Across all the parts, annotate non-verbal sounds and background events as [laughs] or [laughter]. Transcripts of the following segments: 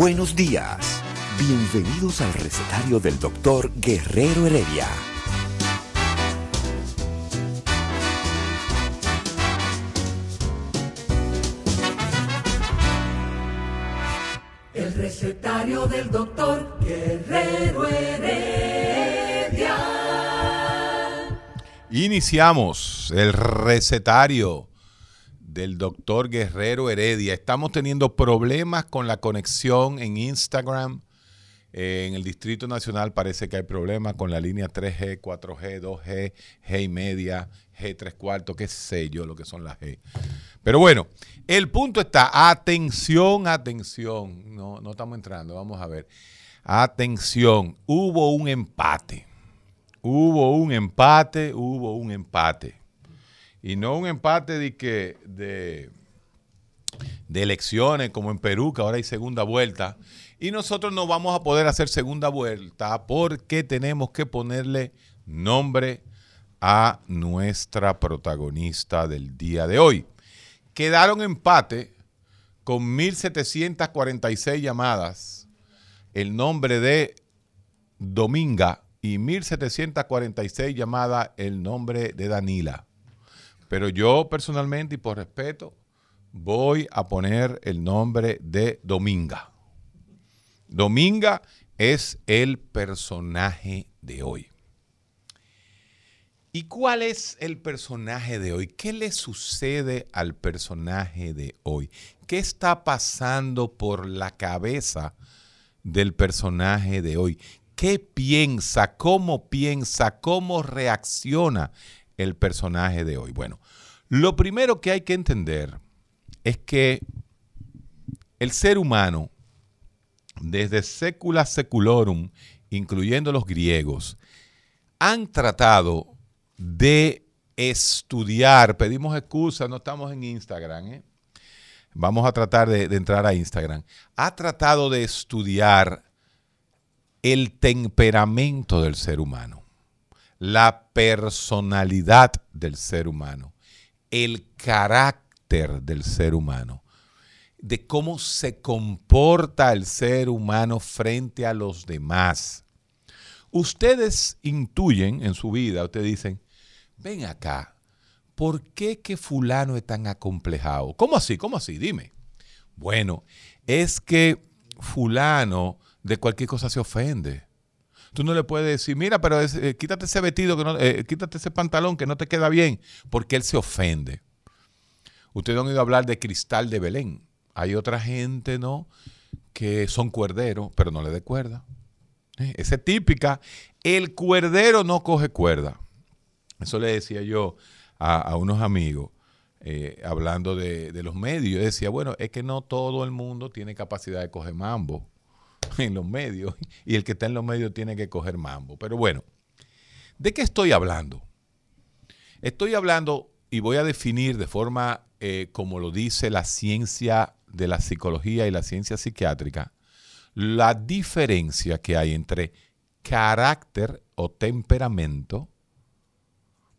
Buenos días. Bienvenidos al recetario del doctor Guerrero Heredia. El recetario del doctor Guerrero Heredia. Iniciamos el recetario del doctor Guerrero Heredia. Estamos teniendo problemas con la conexión en Instagram. Eh, en el Distrito Nacional parece que hay problemas con la línea 3G, 4G, 2G, G y media, G 3 cuartos, qué sé yo lo que son las G. Pero bueno, el punto está, atención, atención. No, no estamos entrando, vamos a ver. Atención, hubo un empate. Hubo un empate, hubo un empate. Y no un empate de, que, de, de elecciones como en Perú, que ahora hay segunda vuelta. Y nosotros no vamos a poder hacer segunda vuelta porque tenemos que ponerle nombre a nuestra protagonista del día de hoy. Quedaron empate con 1.746 llamadas el nombre de Dominga y 1.746 llamadas el nombre de Danila. Pero yo personalmente y por respeto voy a poner el nombre de Dominga. Dominga es el personaje de hoy. ¿Y cuál es el personaje de hoy? ¿Qué le sucede al personaje de hoy? ¿Qué está pasando por la cabeza del personaje de hoy? ¿Qué piensa? ¿Cómo piensa? ¿Cómo reacciona el personaje de hoy? Bueno, lo primero que hay que entender es que el ser humano, desde secula seculorum, incluyendo los griegos, han tratado de estudiar, pedimos excusa, no estamos en Instagram, ¿eh? vamos a tratar de, de entrar a Instagram, ha tratado de estudiar el temperamento del ser humano, la personalidad del ser humano, el carácter del ser humano, de cómo se comporta el ser humano frente a los demás. Ustedes intuyen en su vida, ustedes dicen, ven acá, ¿por qué que fulano es tan acomplejado? ¿Cómo así? ¿Cómo así? Dime. Bueno, es que fulano de cualquier cosa se ofende. Tú no le puedes decir, mira, pero es, eh, quítate ese vestido, que no, eh, quítate ese pantalón que no te queda bien, porque él se ofende. Ustedes han oído hablar de cristal de Belén. Hay otra gente, ¿no? Que son cuerderos, pero no le de cuerda. Eh, Esa es típica. El cuerdero no coge cuerda. Eso le decía yo a, unos amigos, hablando de, de los medios. Yo decía, bueno, es que no todo el mundo tiene capacidad de coger mambo [laughs] en los medios. Y el que está en los medios tiene que coger mambo. Pero bueno, ¿de qué estoy hablando? Estoy hablando y voy a definir de forma eh, como lo dice la ciencia de la psicología y la ciencia psiquiátrica, la diferencia que hay entre carácter o temperamento.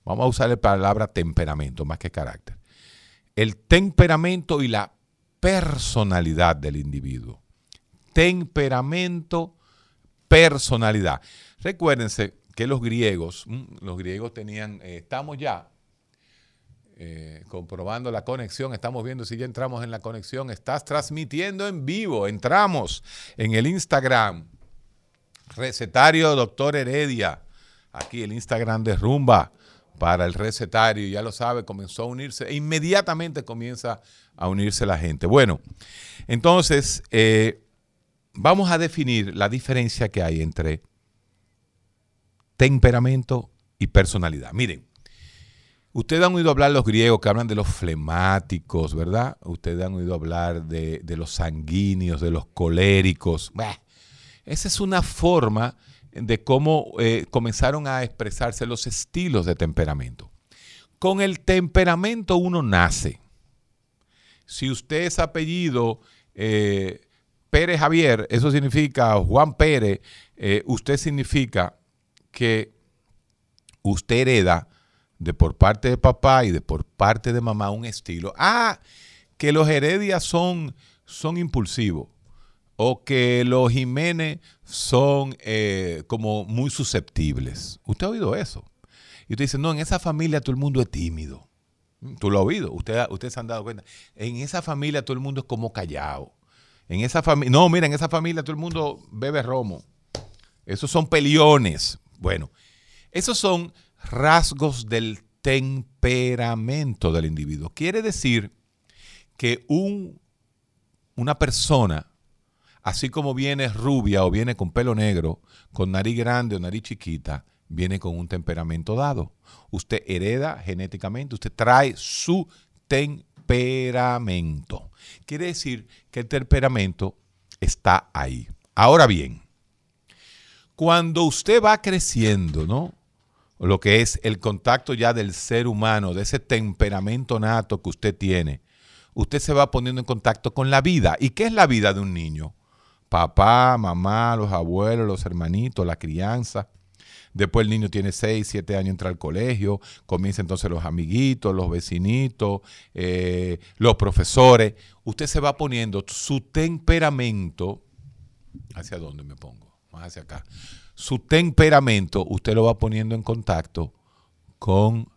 Vamos a usar la palabra temperamento más que carácter. El temperamento y la personalidad del individuo. Temperamento, personalidad. Recuérdense que los griegos, mm, los griegos tenían, eh, estamos ya eh, comprobando la conexión, estamos viendo si ya entramos en la conexión, estás transmitiendo en vivo, entramos en el Instagram, recetario doctor Heredia, aquí el Instagram de Rumba para el recetario, ya lo sabe, comenzó a unirse, e inmediatamente comienza a unirse la gente. Bueno, entonces, eh, vamos a definir la diferencia que hay entre temperamento y personalidad. Miren, ustedes han oído hablar los griegos que hablan de los flemáticos, ¿verdad? Ustedes han oído hablar de, los sanguíneos, de los coléricos. esa es una forma de cómo eh, comenzaron a expresarse los estilos de temperamento. Con el temperamento uno nace. Si usted es apellido eh, Pérez Javier, eso significa Juan Pérez, eh, usted significa que usted hereda de por parte de papá y de por parte de mamá un estilo. Ah, que los Heredias son, son impulsivos o que los Jiménez son eh, como muy susceptibles. ¿Usted ha oído eso? Y usted dice, no, en esa familia todo el mundo es tímido. Tú lo has oído, usted, ustedes se han dado cuenta. En esa familia todo el mundo es como callado. En esa no, mira, en esa familia todo el mundo bebe romo. Esos son peliones. Bueno, esos son rasgos del temperamento del individuo. Quiere decir que un, una persona, así como viene rubia o viene con pelo negro, con nariz grande o nariz chiquita, viene con un temperamento dado. Usted hereda genéticamente, usted trae su temperamento. Quiere decir que el temperamento está ahí. Ahora bien, cuando usted va creciendo, ¿no? Lo que es el contacto ya del ser humano, de ese temperamento nato que usted tiene, usted se va poniendo en contacto con la vida. ¿Y qué es la vida de un niño? Papá, mamá, los abuelos, los hermanitos, la crianza. Después el niño tiene 6, 7 años, entra al colegio, comienza entonces los amiguitos, los vecinitos, eh, los profesores. Usted se va poniendo su temperamento, ¿hacia dónde me pongo? Más hacia acá. Su temperamento, usted lo va poniendo en contacto con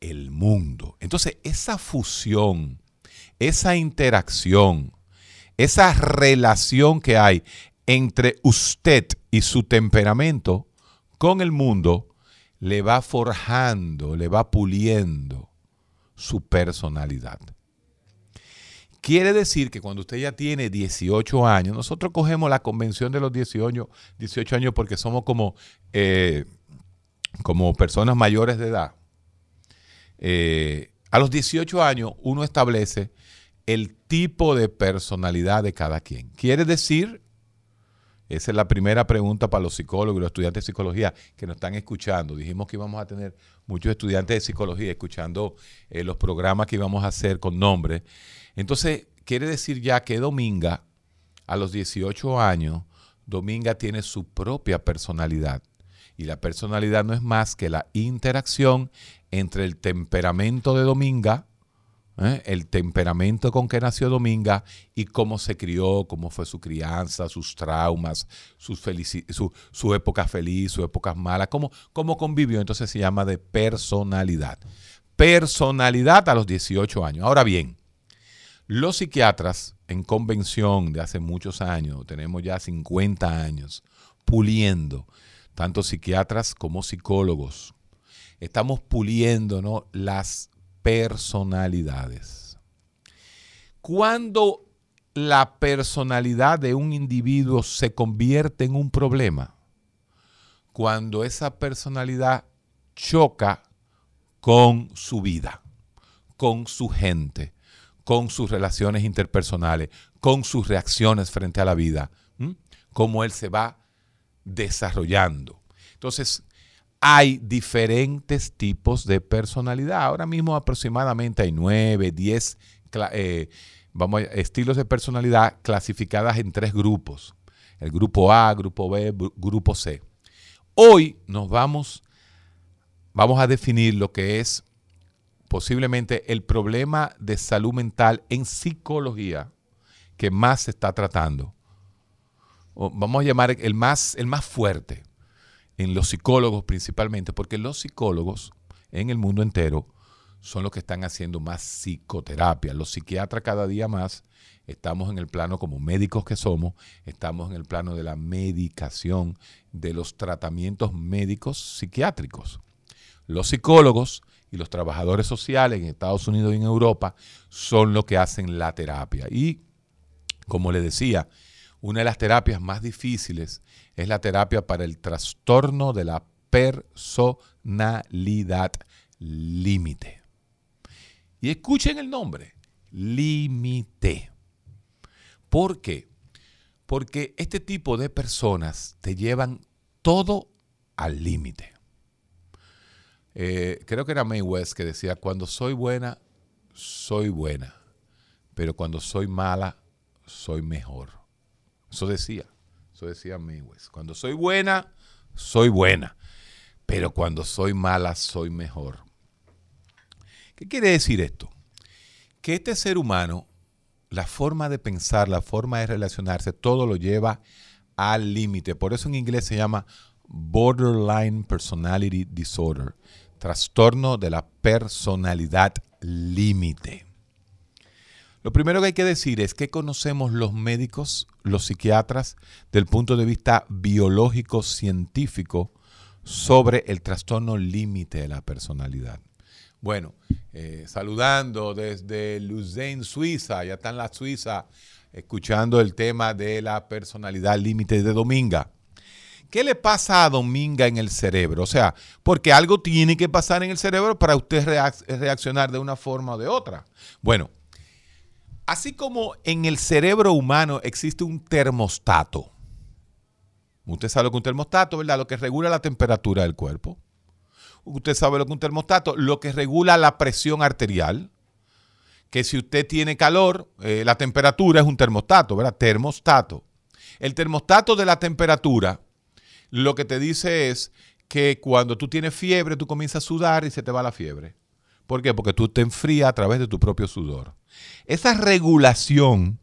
el mundo. Entonces, esa fusión, esa interacción, esa relación que hay entre usted y su temperamento con el mundo, le va forjando, le va puliendo su personalidad. Quiere decir que cuando usted ya tiene 18 años, nosotros cogemos la convención de los 18, 18 años porque somos como, eh, como personas mayores de edad. Eh, a los 18 años uno establece el tipo de personalidad de cada quien. Quiere decir esa es la primera pregunta para los psicólogos y los estudiantes de psicología que nos están escuchando. Dijimos que íbamos a tener muchos estudiantes de psicología escuchando eh, los programas que íbamos a hacer con nombre. Entonces, quiere decir ya que Dominga, a los 18 años, Dominga tiene su propia personalidad. Y la personalidad no es más que la interacción entre el temperamento de Dominga, ¿eh? el temperamento con que nació Dominga y cómo se crió, cómo fue su crianza, sus traumas, sus su, su, época feliz, sus épocas malas, cómo, cómo convivió. Entonces se llama de personalidad. Personalidad a los 18 años. Ahora bien, los psiquiatras en convención de hace muchos años, tenemos ya 50 años, puliendo, tanto psiquiatras como psicólogos, estamos puliendo ¿no? las personalidades. Cuando la personalidad de un individuo se convierte en un problema, cuando esa personalidad choca con su vida, con su gente, con sus relaciones interpersonales, con sus reacciones frente a la vida, cómo él se va desarrollando. Entonces, hay diferentes tipos de personalidad. Ahora mismo aproximadamente hay nueve, diez eh, vamos, estilos de personalidad clasificadas en tres grupos. El grupo A, grupo B, grupo C. Hoy nos vamos, vamos a definir lo que es posiblemente el problema de salud mental en psicología que más se está tratando. vamos a llamar el más, el más fuerte en los psicólogos principalmente, porque los psicólogos en el mundo entero son los que están haciendo más psicoterapia. Los psiquiatras cada día más estamos en el plano como médicos que somos, estamos en el plano de la medicación, de los tratamientos médicos psiquiátricos. Los psicólogos y los trabajadores sociales en Estados Unidos y en Europa son los que hacen la terapia. Y, como le decía, una de las terapias más difíciles es la terapia para el trastorno de la personalidad límite. Y escuchen el nombre, límite. ¿Por qué? Porque este tipo de personas te llevan todo al límite. Eh, creo que era May West que decía, cuando soy buena, soy buena, pero cuando soy mala, soy mejor. Eso decía, eso decía May West. Cuando soy buena, soy buena, pero cuando soy mala, soy mejor. ¿Qué quiere decir esto? Que este ser humano, la forma de pensar, la forma de relacionarse, todo lo lleva al límite. Por eso en inglés se llama borderline personality disorder trastorno de la personalidad límite. Lo primero que hay que decir es que conocemos los médicos, los psiquiatras, del punto de vista biológico científico sobre el trastorno límite de la personalidad. Bueno, eh, saludando desde Luzern, Suiza, ya está en la Suiza, escuchando el tema de la personalidad límite de Dominga. ¿Qué le pasa a Dominga en el cerebro? O sea, porque algo tiene que pasar en el cerebro para usted reaccionar de una forma o de otra. Bueno, así como en el cerebro humano existe un termostato. Usted sabe lo que es un termostato, ¿verdad? Lo que regula la temperatura del cuerpo. Usted sabe lo que un termostato, lo que regula la presión arterial. Que si usted tiene calor, eh, la temperatura es un termostato, ¿verdad? Termostato. El termostato de la temperatura lo que te dice es que cuando tú tienes fiebre, tú comienzas a sudar y se te va la fiebre. ¿Por qué? Porque tú te enfrías a través de tu propio sudor. Esa regulación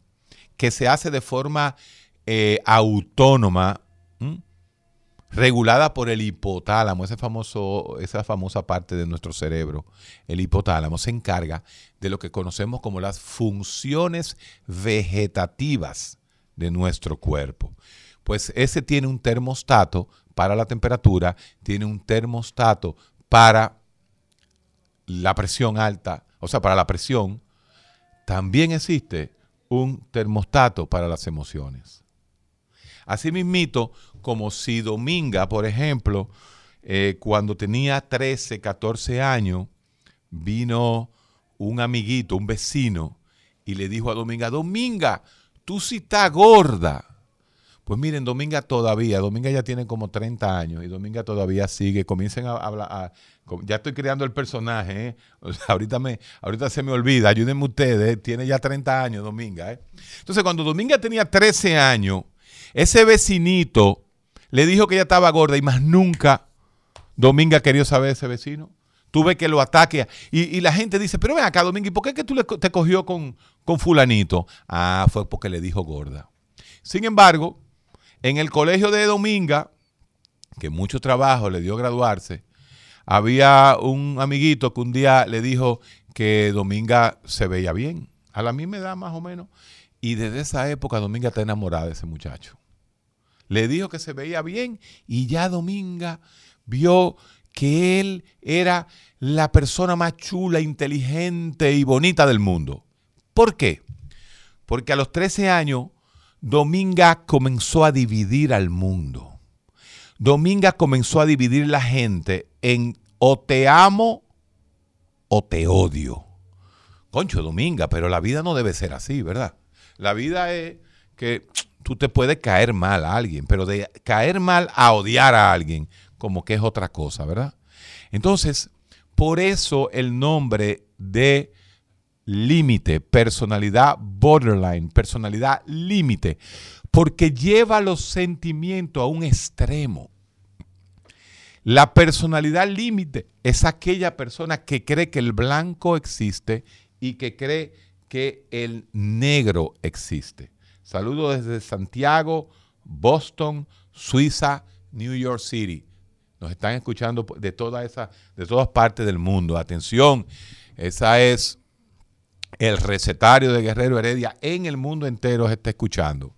que se hace de forma eh, autónoma, regulada por el hipotálamo, ese famoso, esa famosa parte de nuestro cerebro, el hipotálamo, se encarga de lo que conocemos como las funciones vegetativas de nuestro cuerpo pues ese tiene un termostato para la temperatura, tiene un termostato para la presión alta, o sea, para la presión. También existe un termostato para las emociones. Asimismo, como si Dominga, por ejemplo, eh, cuando tenía 13, 14 años, vino un amiguito, un vecino, y le dijo a Dominga, Dominga, tú sí estás gorda. Pues miren, Dominga todavía, Dominga ya tiene como 30 años y Dominga todavía sigue. Comiencen a hablar, ya estoy creando el personaje, ¿eh? [laughs] ahorita, me, ahorita se me olvida, ayúdenme ustedes, tiene ya 30 años Dominga. ¿eh? Entonces, cuando Dominga tenía 13 años, ese vecinito le dijo que ella estaba gorda y más nunca Dominga quería saber de ese vecino. Tuve que lo ataque. Y, la gente dice, pero ven acá, Dominga, ¿y por qué que tú te cogió con, con fulanito? Ah, fue porque le dijo gorda. Sin embargo, en el colegio de Dominga, que mucho trabajo le dio graduarse, había un amiguito que un día le dijo que Dominga se veía bien. A la misma edad más o menos. Y desde esa época Dominga está enamorada de ese muchacho. Le dijo que se veía bien y ya Dominga vio que él era la persona más chula, inteligente y bonita del mundo. ¿Por qué? Porque a los 13 años Dominga comenzó a dividir al mundo. Dominga comenzó a dividir la gente en o te amo o te odio. Concho, Dominga, pero la vida no debe ser así, ¿verdad? La vida es que tú te puedes caer mal a alguien, pero de caer mal a odiar a alguien, como que es otra cosa, ¿verdad? Entonces, por eso el nombre de límite, personalidad borderline, personalidad límite, porque lleva los sentimientos a un extremo. La personalidad límite es aquella persona que cree que el blanco existe y que cree que el negro existe. Saludo desde Santiago, Boston, Suiza, New York City. Nos están escuchando de, toda esa, de todas partes del mundo. Atención, esa es el recetario de Guerrero Heredia en el mundo entero se está escuchando.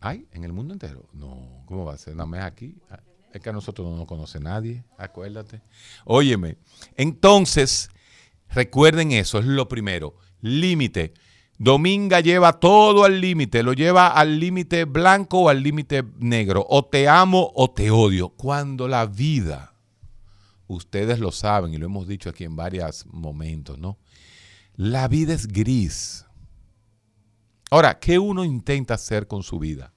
¿Ay? ¿En el mundo entero? No, ¿cómo va a ser? Nada más aquí. Ah, es que a nosotros no nos conoce nadie, acuérdate. Óyeme, entonces, recuerden eso, es lo primero. Límite, Dominga lleva todo al límite, lo lleva al límite blanco o al límite negro. O te amo o te odio. Cuando la vida, ustedes lo saben y lo hemos dicho aquí en varios momentos, ¿no? La vida es gris. Ahora, ¿qué uno intenta hacer con su vida?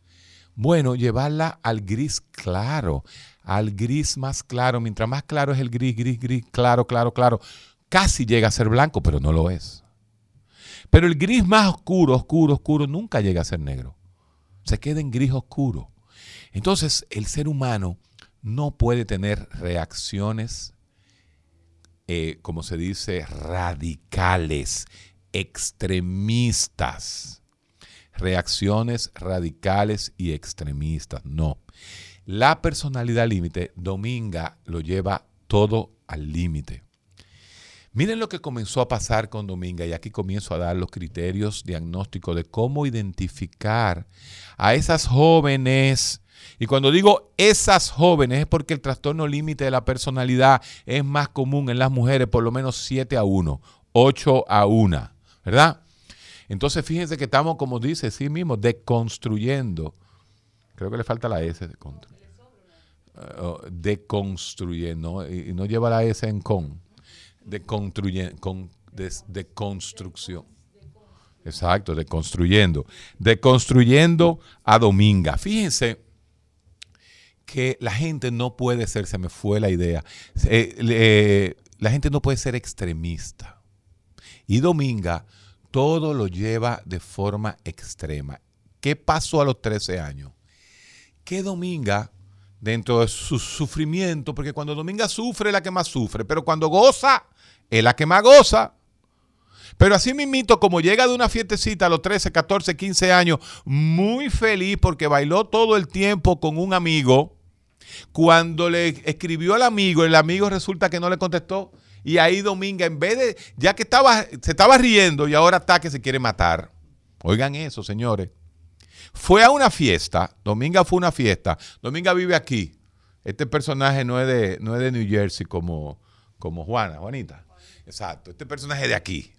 Bueno, llevarla al gris claro, al gris más claro. Mientras más claro es el gris, gris, gris, claro, claro, claro. Casi llega a ser blanco, pero no lo es. Pero el gris más oscuro, oscuro, oscuro, nunca llega a ser negro. Se queda en gris oscuro. Entonces, el ser humano no puede tener reacciones, eh, como se dice, radicales, extremistas. Reacciones radicales y extremistas. No. La personalidad límite, Dominga lo lleva todo al límite. Miren lo que comenzó a pasar con Dominga y aquí comienzo a dar los criterios diagnósticos de cómo identificar a esas jóvenes. Y cuando digo esas jóvenes es porque el trastorno límite de la personalidad es más común en las mujeres, por lo menos 7 a 1, 8 a 1, ¿verdad? Entonces fíjense que estamos, como dice sí mismo, deconstruyendo. Creo que le falta la S de uh, deconstruyendo, y no lleva la S en con de, con, de, construcción. Exacto, de construyendo. De construyendo a Dominga. Fíjense que la gente no puede ser, se me fue la idea, eh, la gente no puede ser extremista. Y Dominga todo lo lleva de forma extrema. ¿Qué pasó a los 13 años? Que Dominga, dentro de su sufrimiento, porque cuando Dominga sufre es la que más sufre, pero cuando goza es la que más goza. Pero así mismito, como llega de una fiestecita a los 13, 14, 15 años, muy feliz porque bailó todo el tiempo con un amigo, cuando le escribió al amigo, el amigo resulta que no le contestó. Y ahí Dominga, en vez de, ya que estaba, se estaba riendo y ahora está que se quiere matar. Oigan eso, señores. Fue a una fiesta, Dominga fue a una fiesta. Dominga vive aquí. Este personaje no es de, no es de New Jersey como, como Juana, Juanita. Exacto, este personaje de aquí.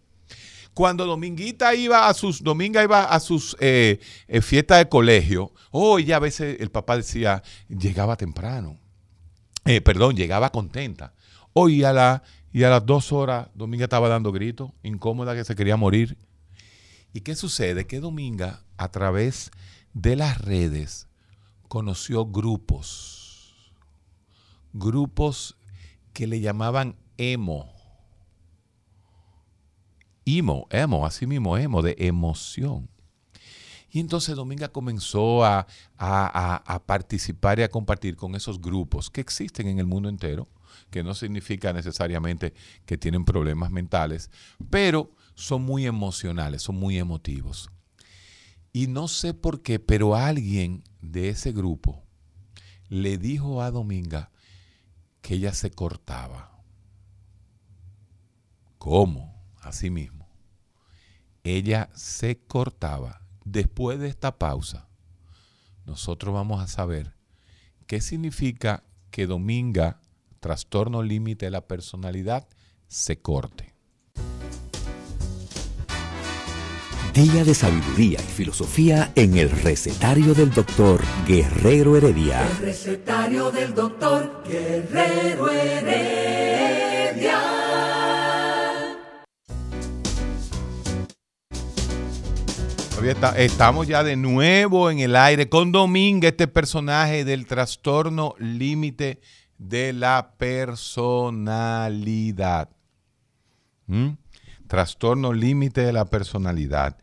Cuando Dominguita iba a sus, Dominga iba a sus eh, eh, fiestas de colegio, oh, ya a veces el papá decía, llegaba temprano. Eh, perdón, llegaba contenta. Hoy a, y a las dos horas Dominga estaba dando gritos, incómoda que se quería morir. ¿Y qué sucede? Que Dominga, a través de las redes, conoció grupos, grupos que le llamaban emo emo, emo, así mismo emo, de emoción. Y entonces Dominga comenzó a, a, participar y a compartir con esos grupos que existen en el mundo entero, que no significa necesariamente que tienen problemas mentales, pero son muy emocionales, son muy emotivos. Y no sé por qué, pero alguien de ese grupo le dijo a Dominga que ella se cortaba. ¿Cómo? Así mismo ella se cortaba. Después de esta pausa, nosotros vamos a saber qué significa que Dominga, trastorno límite de la personalidad, se corte. Día de sabiduría y filosofía en el recetario del doctor Guerrero Heredia. El recetario del doctor Guerrero Heredia. Estamos ya de nuevo en el aire con Dominga, este personaje del trastorno límite de la personalidad. ¿Mm? Trastorno límite de la personalidad.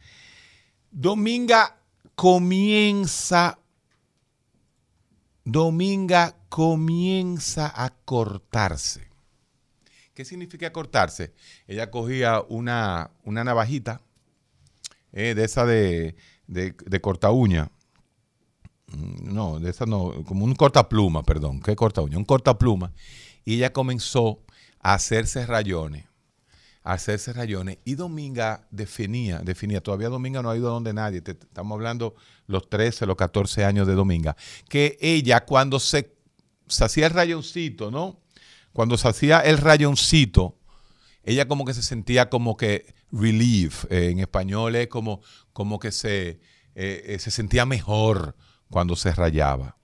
Dominga comienza, Dominga comienza a cortarse. ¿Qué significa cortarse? Ella cogía una, una navajita eh, de esa de, de, corta uña. Mm, no, de esa no, como un corta pluma, perdón, ¿qué corta uña? Un corta pluma. Y ella comenzó a hacerse rayones, a hacerse rayones. Y Dominga definía, definía, todavía Dominga no ha ido a donde nadie, estamos hablando los 13, los 14 años de Dominga, que ella cuando se, se hacía el rayoncito, ¿no? Cuando se hacía el rayoncito, ella como que se sentía como que relief, eh, en español es como, como que se, eh, eh, se sentía mejor cuando se rayaba.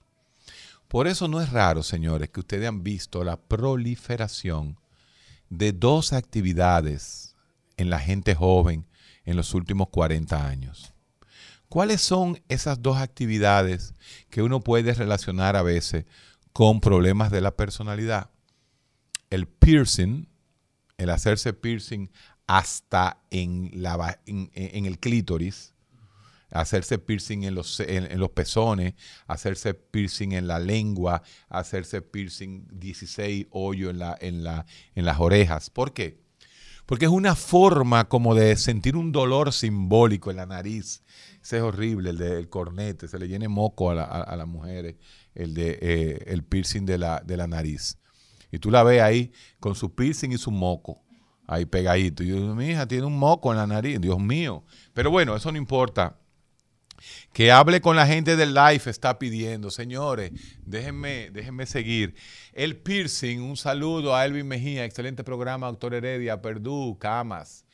Por eso no es raro, señores, que ustedes han visto la proliferación de dos actividades en la gente joven en los últimos 40 años. ¿Cuáles son esas dos actividades que uno puede relacionar a veces con problemas de la personalidad? El piercing, el hacerse piercing hasta en, en, el clítoris, hacerse piercing en los, en, los pezones, hacerse piercing en la lengua, hacerse piercing 16 hoyos en, la, en, la, en las orejas. ¿Por qué? Porque es una forma como de sentir un dolor simbólico en la nariz. Ese es horrible, el del cornete, se le llene moco a, las mujeres, el, de, eh, piercing de de la nariz. Y tú la ves ahí con su piercing y su moco, ahí pegadito. Y yo digo, mi hija tiene un moco en la nariz, Dios mío. Pero bueno, eso no importa. Que hable con la gente del live está pidiendo. Señores, déjenme, déjenme seguir. El piercing, un saludo a Elvin Mejía, excelente programa, doctor Heredia, Perdú, Camas.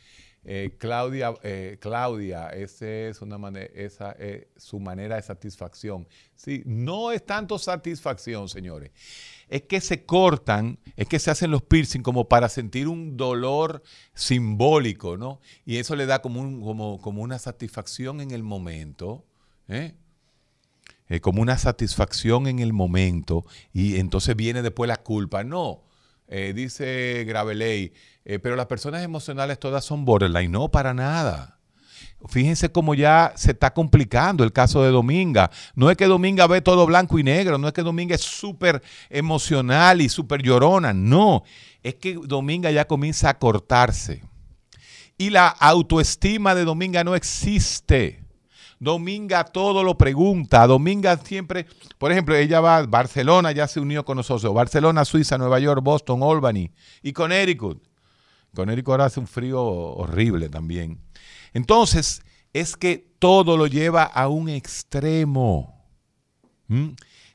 Eh, Claudia, eh, Claudia, esa es una esa es su manera de satisfacción. Sí, no es tanto satisfacción, señores. Es que se cortan, es que se hacen los piercing como para sentir un dolor simbólico, ¿no? Y eso le da como, un, como, como una satisfacción en el momento, ¿eh? como una satisfacción en el momento, y entonces viene después la culpa. No, dice Graveley, eh, pero las personas emocionales todas son borderline. No, para nada. Fíjense cómo ya se está complicando el caso de Dominga. No es que Dominga ve todo blanco y negro, no es que Dominga es súper emocional y súper llorona, no. Es que Dominga ya comienza a cortarse. Y la autoestima de Dominga no existe. Dominga todo lo pregunta. Dominga siempre, por ejemplo, ella va a Barcelona, ya se unió con nosotros. Barcelona, Suiza, Nueva York, Boston, Albany y Connecticut. Connecticut ahora hace un frío horrible también. Entonces, es que todo lo lleva a un extremo.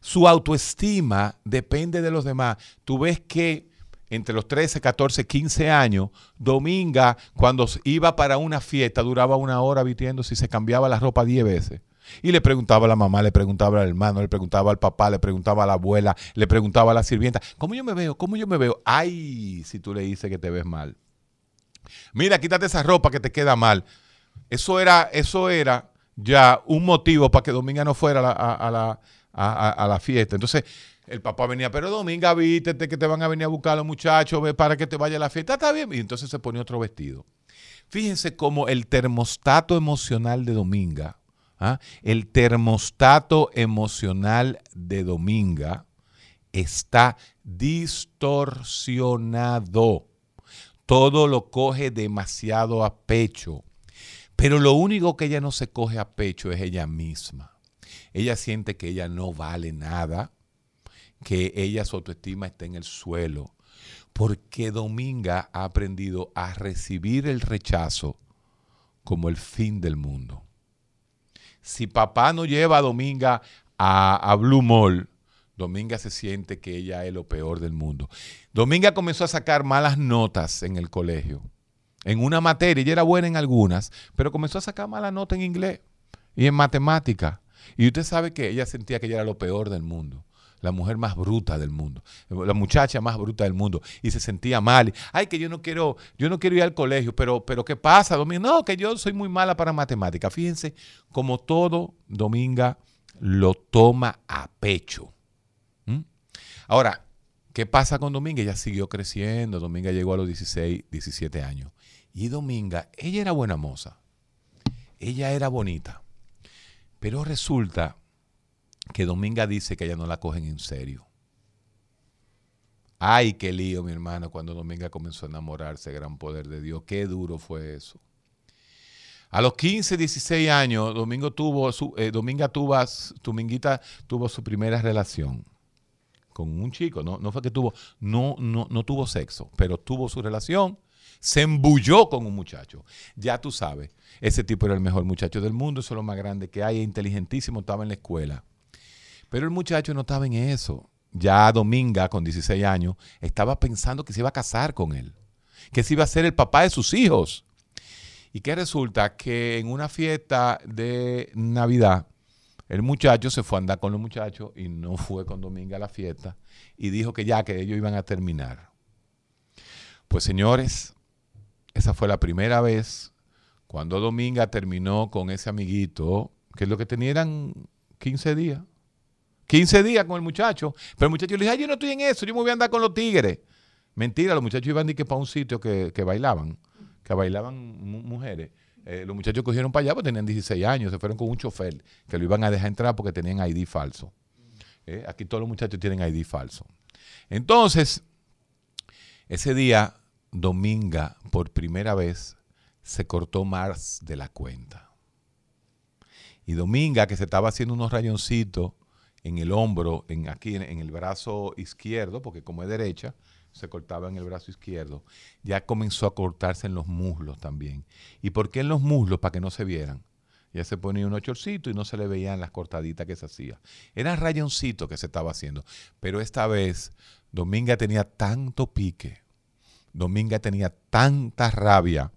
Su autoestima depende de los demás. Tú ves que entre los 13, 14, 15 años, Dominga, cuando iba para una fiesta, duraba una hora vistiéndose y se cambiaba la ropa 10 veces. Y le preguntaba a la mamá, le preguntaba al hermano, le preguntaba al papá, le preguntaba a la abuela, le preguntaba a la sirvienta, ¿cómo yo me veo? ¿Cómo yo me veo? Ay, si tú le dices que te ves mal. Mira, quítate esa ropa que te queda mal. Eso era, eso era ya un motivo para que Dominga no fuera a la, a, la, fiesta. Entonces, el papá venía, pero Dominga, vístete que te van a venir a buscar los muchachos ve, para que te vaya a la fiesta. Está bien. Y entonces se ponía otro vestido. Fíjense cómo el termostato emocional de Dominga, ¿ah? el termostato emocional de Dominga está distorsionado todo lo coge demasiado a pecho. Pero lo único que ella no se coge a pecho es ella misma. Ella siente que ella no vale nada, que ella su autoestima está en el suelo, porque Dominga ha aprendido a recibir el rechazo como el fin del mundo. Si papá no lleva a Dominga a, a Blue Mall, Dominga se siente que ella es lo peor del mundo. Dominga comenzó a sacar malas notas en el colegio. En una materia, ella era buena en algunas, pero comenzó a sacar malas notas en inglés y en matemática. Y usted sabe que ella sentía que ella era lo peor del mundo la mujer más bruta del mundo, la muchacha más bruta del mundo, y se sentía mal. Ay, que yo no quiero, yo no quiero ir al colegio, pero, pero ¿qué pasa, Dominga? No, que yo soy muy mala para matemática. Fíjense, como todo Dominga lo toma a pecho. Ahora, ¿qué pasa con Dominga? Ella siguió creciendo. Dominga llegó a los 16, 17 años. Y Dominga, ella era buena moza. Ella era bonita. Pero resulta que Dominga dice que ella no la cogen en serio. Ay, qué lío, mi hermano, cuando Dominga comenzó a enamorarse, gran poder de Dios. Qué duro fue eso. A los 15, 16 años, Domingo tuvo su, eh, Dominga tuvo, Dominguita tuvo su primera relación con un chico, no, no fue que tuvo, no, no, no tuvo sexo, pero tuvo su relación, se embulló con un muchacho. Ya tú sabes, ese tipo era el mejor muchacho del mundo, eso es lo más grande que hay, inteligentísimo, estaba en la escuela. Pero el muchacho no estaba en eso. Ya Dominga, con 16 años, estaba pensando que se iba a casar con él. que ese iba a ser el papá de sus hijos. Y que resulta que en una fiesta de Navidad, el muchacho se fue a andar con los muchachos y no [laughs] fue con Dominga a la fiesta y dijo que ya que ellos iban a terminar. Pues señores, esa fue la primera vez cuando Dominga terminó con ese amiguito, que lo que tenía eran 15 días. 15 días con el muchacho. Pero el muchacho le dijo, yo no estoy en eso, yo me voy a andar con los tigres. Mentira, los muchachos iban que para un sitio que, bailaban, que bailaban mujeres. Eh, los muchachos cogieron para allá porque tenían 16 años, se fueron con un chofer que lo iban a dejar entrar porque tenían ID falso. Eh, aquí todos los muchachos tienen ID falso. Entonces, ese día, Dominga, por primera vez, se cortó más de la cuenta. Y Dominga, que se estaba haciendo unos rayoncitos en el hombro, en, aquí en, el brazo izquierdo, porque como es derecha, se cortaba en el brazo izquierdo, ya comenzó a cortarse en los muslos también. ¿Y por qué en los muslos? Para que no se vieran. Ya se ponía un chorcito y no se le veían las cortaditas que se hacía. Era rayoncito que se estaba haciendo. Pero esta vez Dominga tenía tanto pique, Dominga tenía tanta rabia.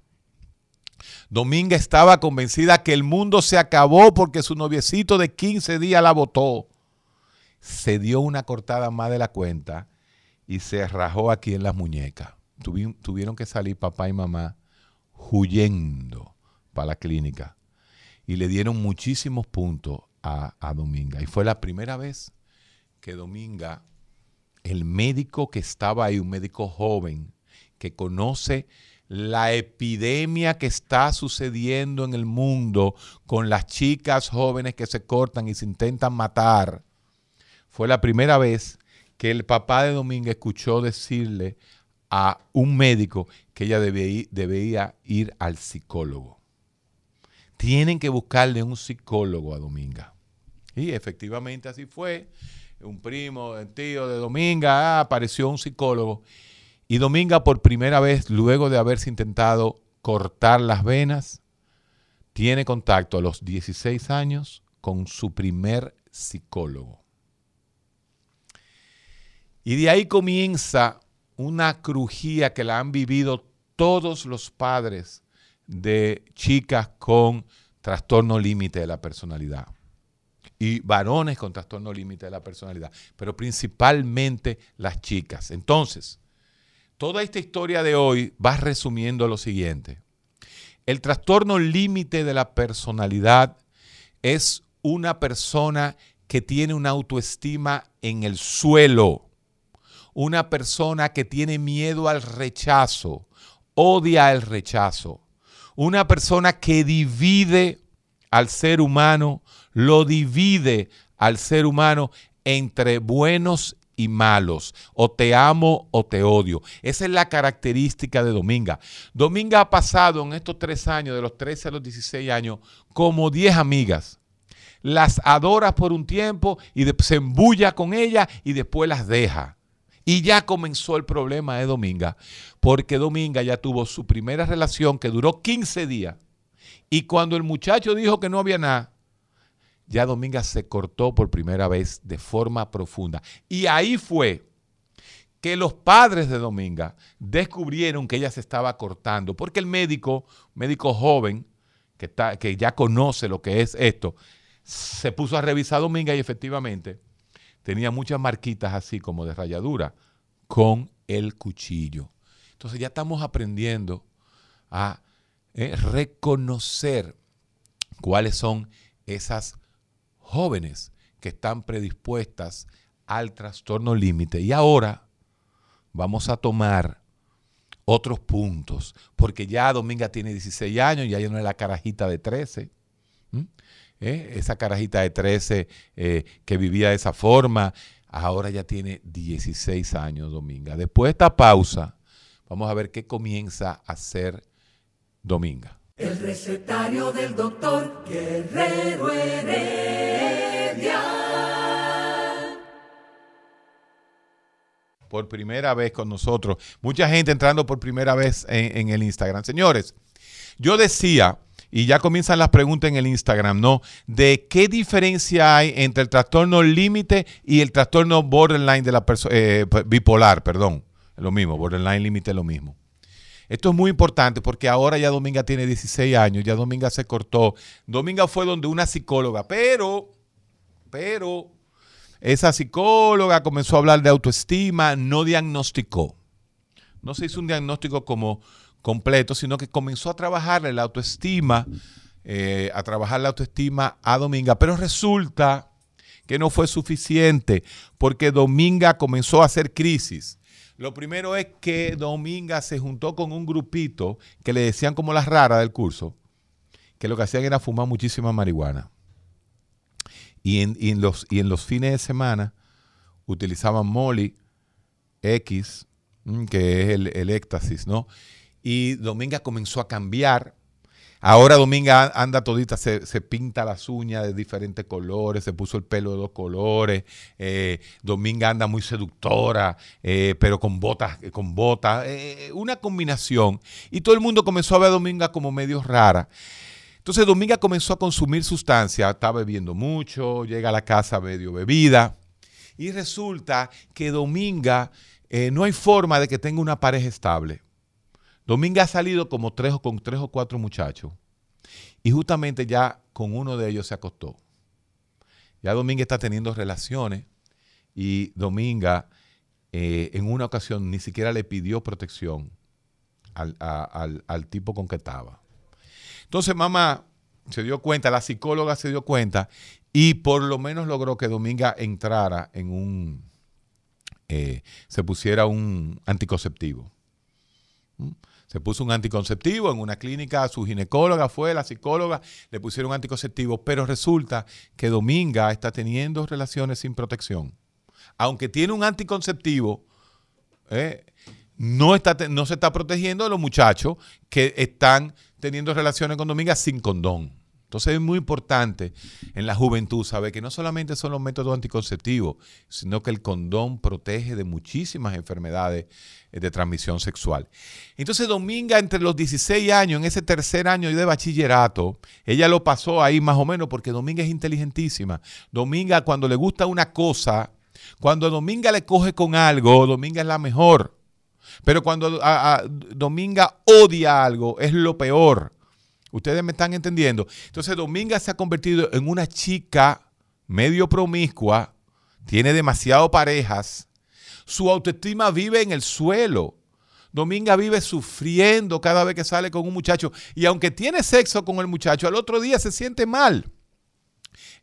Dominga estaba convencida que el mundo se acabó porque su noviecito de 15 días la botó se dio una cortada más de la cuenta y se rajó aquí en las muñecas. tuvieron que salir papá y mamá huyendo para la clínica y le dieron muchísimos puntos a, a Dominga. Y fue la primera vez que Dominga, el médico que estaba ahí, un médico joven, que conoce la epidemia que está sucediendo en el mundo con las chicas jóvenes que se cortan y se intentan matar, fue la primera vez que el papá de Dominga escuchó decirle a un médico que ella debía, ir al psicólogo. Tienen que buscarle un psicólogo a Dominga. Y efectivamente así fue. Un primo, un tío de Dominga, ah, apareció un psicólogo. Y Dominga por primera vez, luego de haberse intentado cortar las venas, tiene contacto a los 16 años con su primer psicólogo. Y de ahí comienza una crujía que la han vivido todos los padres de chicas con trastorno límite de la personalidad y varones con trastorno límite de la personalidad, pero principalmente las chicas. Entonces, toda esta historia de hoy va resumiendo lo siguiente. El trastorno límite de la personalidad es una persona que tiene una autoestima en el suelo una persona que tiene miedo al rechazo, odia el rechazo, una persona que divide al ser humano, lo divide al ser humano entre buenos y malos, o te amo o te odio. Esa es la característica de Dominga. Dominga ha pasado en estos tres años, de los 13 a los 16 años, como 10 amigas. Las adora por un tiempo y se embulla con ella y después las deja. Y ya comenzó el problema de Dominga, porque Dominga ya tuvo su primera relación que duró 15 días. Y cuando el muchacho dijo que no había nada, ya Dominga se cortó por primera vez de forma profunda. Y ahí fue que los padres de Dominga descubrieron que ella se estaba cortando, porque el médico, médico joven, que, está, que ya conoce lo que es esto, se puso a revisar a Dominga y efectivamente tenía muchas marquitas así como de rayadura con el cuchillo. Entonces ya estamos aprendiendo a eh, reconocer cuáles son esas jóvenes que están predispuestas al trastorno límite. Y ahora vamos a tomar otros puntos, porque ya Dominga tiene 16 años, ya no es la carajita de 13. ¿eh? esa carajita de 13 eh, que vivía de esa forma, ahora ya tiene 16 años Dominga. Después de esta pausa, vamos a ver qué comienza a hacer Dominga. El recetario del doctor Guerrero Heredia. Por primera vez con nosotros. Mucha gente entrando por primera vez en el Instagram. Señores, yo decía y ya comienzan las preguntas en el Instagram, ¿no? De qué diferencia hay entre el trastorno límite y el trastorno borderline de la eh, bipolar, perdón. Lo mismo, borderline límite es lo mismo. Esto es muy importante porque ahora ya Dominga tiene 16 años, ya Dominga se cortó. Dominga fue donde una psicóloga, pero, pero, esa psicóloga comenzó a hablar de autoestima, no diagnosticó. No se hizo un diagnóstico como completo, sino que comenzó a trabajarle la autoestima, eh, a trabajar la autoestima a Dominga. Pero resulta que no fue suficiente porque Dominga comenzó a hacer crisis. Lo primero es que Dominga se juntó con un grupito que le decían como las raras del curso, que lo que hacían era fumar muchísima marihuana. Y en, los, fines de semana utilizaban Molly X, mm, que es el éxtasis, ¿no? Y Dominga comenzó a cambiar Ahora Dominga anda todita, se, pinta las uñas de diferentes colores, se puso el pelo de dos colores. Eh, Dominga anda muy seductora, eh, pero con botas, con botas, eh, una combinación. Y todo el mundo comenzó a ver a Dominga como medio rara. Entonces Dominga comenzó a consumir sustancia, está bebiendo mucho, llega a la casa medio bebida. Y resulta que Dominga no hay forma de que tenga una pareja estable. Dominga ha salido como tres o con tres o cuatro muchachos. Y justamente ya con uno de ellos se acostó. Ya Dominga está teniendo relaciones y Dominga eh, en una ocasión ni siquiera le pidió protección al, al tipo con que estaba. Entonces mamá se dio cuenta, la psicóloga se dio cuenta y por lo menos logró que Dominga entrara en un, eh, se pusiera un anticonceptivo. ¿Mm? Se puso un anticonceptivo en una clínica, su ginecóloga fue, la psicóloga, le pusieron anticonceptivo, pero resulta que Dominga está teniendo relaciones sin protección. Aunque tiene un anticonceptivo, eh, no, está, no se está protegiendo de los muchachos que están teniendo relaciones con Dominga sin condón. Entonces es muy importante en la juventud saber que no solamente son los métodos anticonceptivos, sino que el condón protege de muchísimas enfermedades eh, de transmisión sexual. Entonces Dominga entre los 16 años, en ese tercer año de bachillerato, ella lo pasó ahí más o menos porque Dominga es inteligentísima. Dominga cuando le gusta una cosa, cuando Dominga le coge con algo, Dominga es la mejor. Pero cuando Dominga odia algo, es lo peor. Ustedes me están entendiendo. Entonces Dominga se ha convertido en una chica medio promiscua, tiene demasiado parejas, su autoestima vive en el suelo. Dominga vive sufriendo cada vez que sale con un muchacho y aunque tiene sexo con el muchacho, al otro día se siente mal.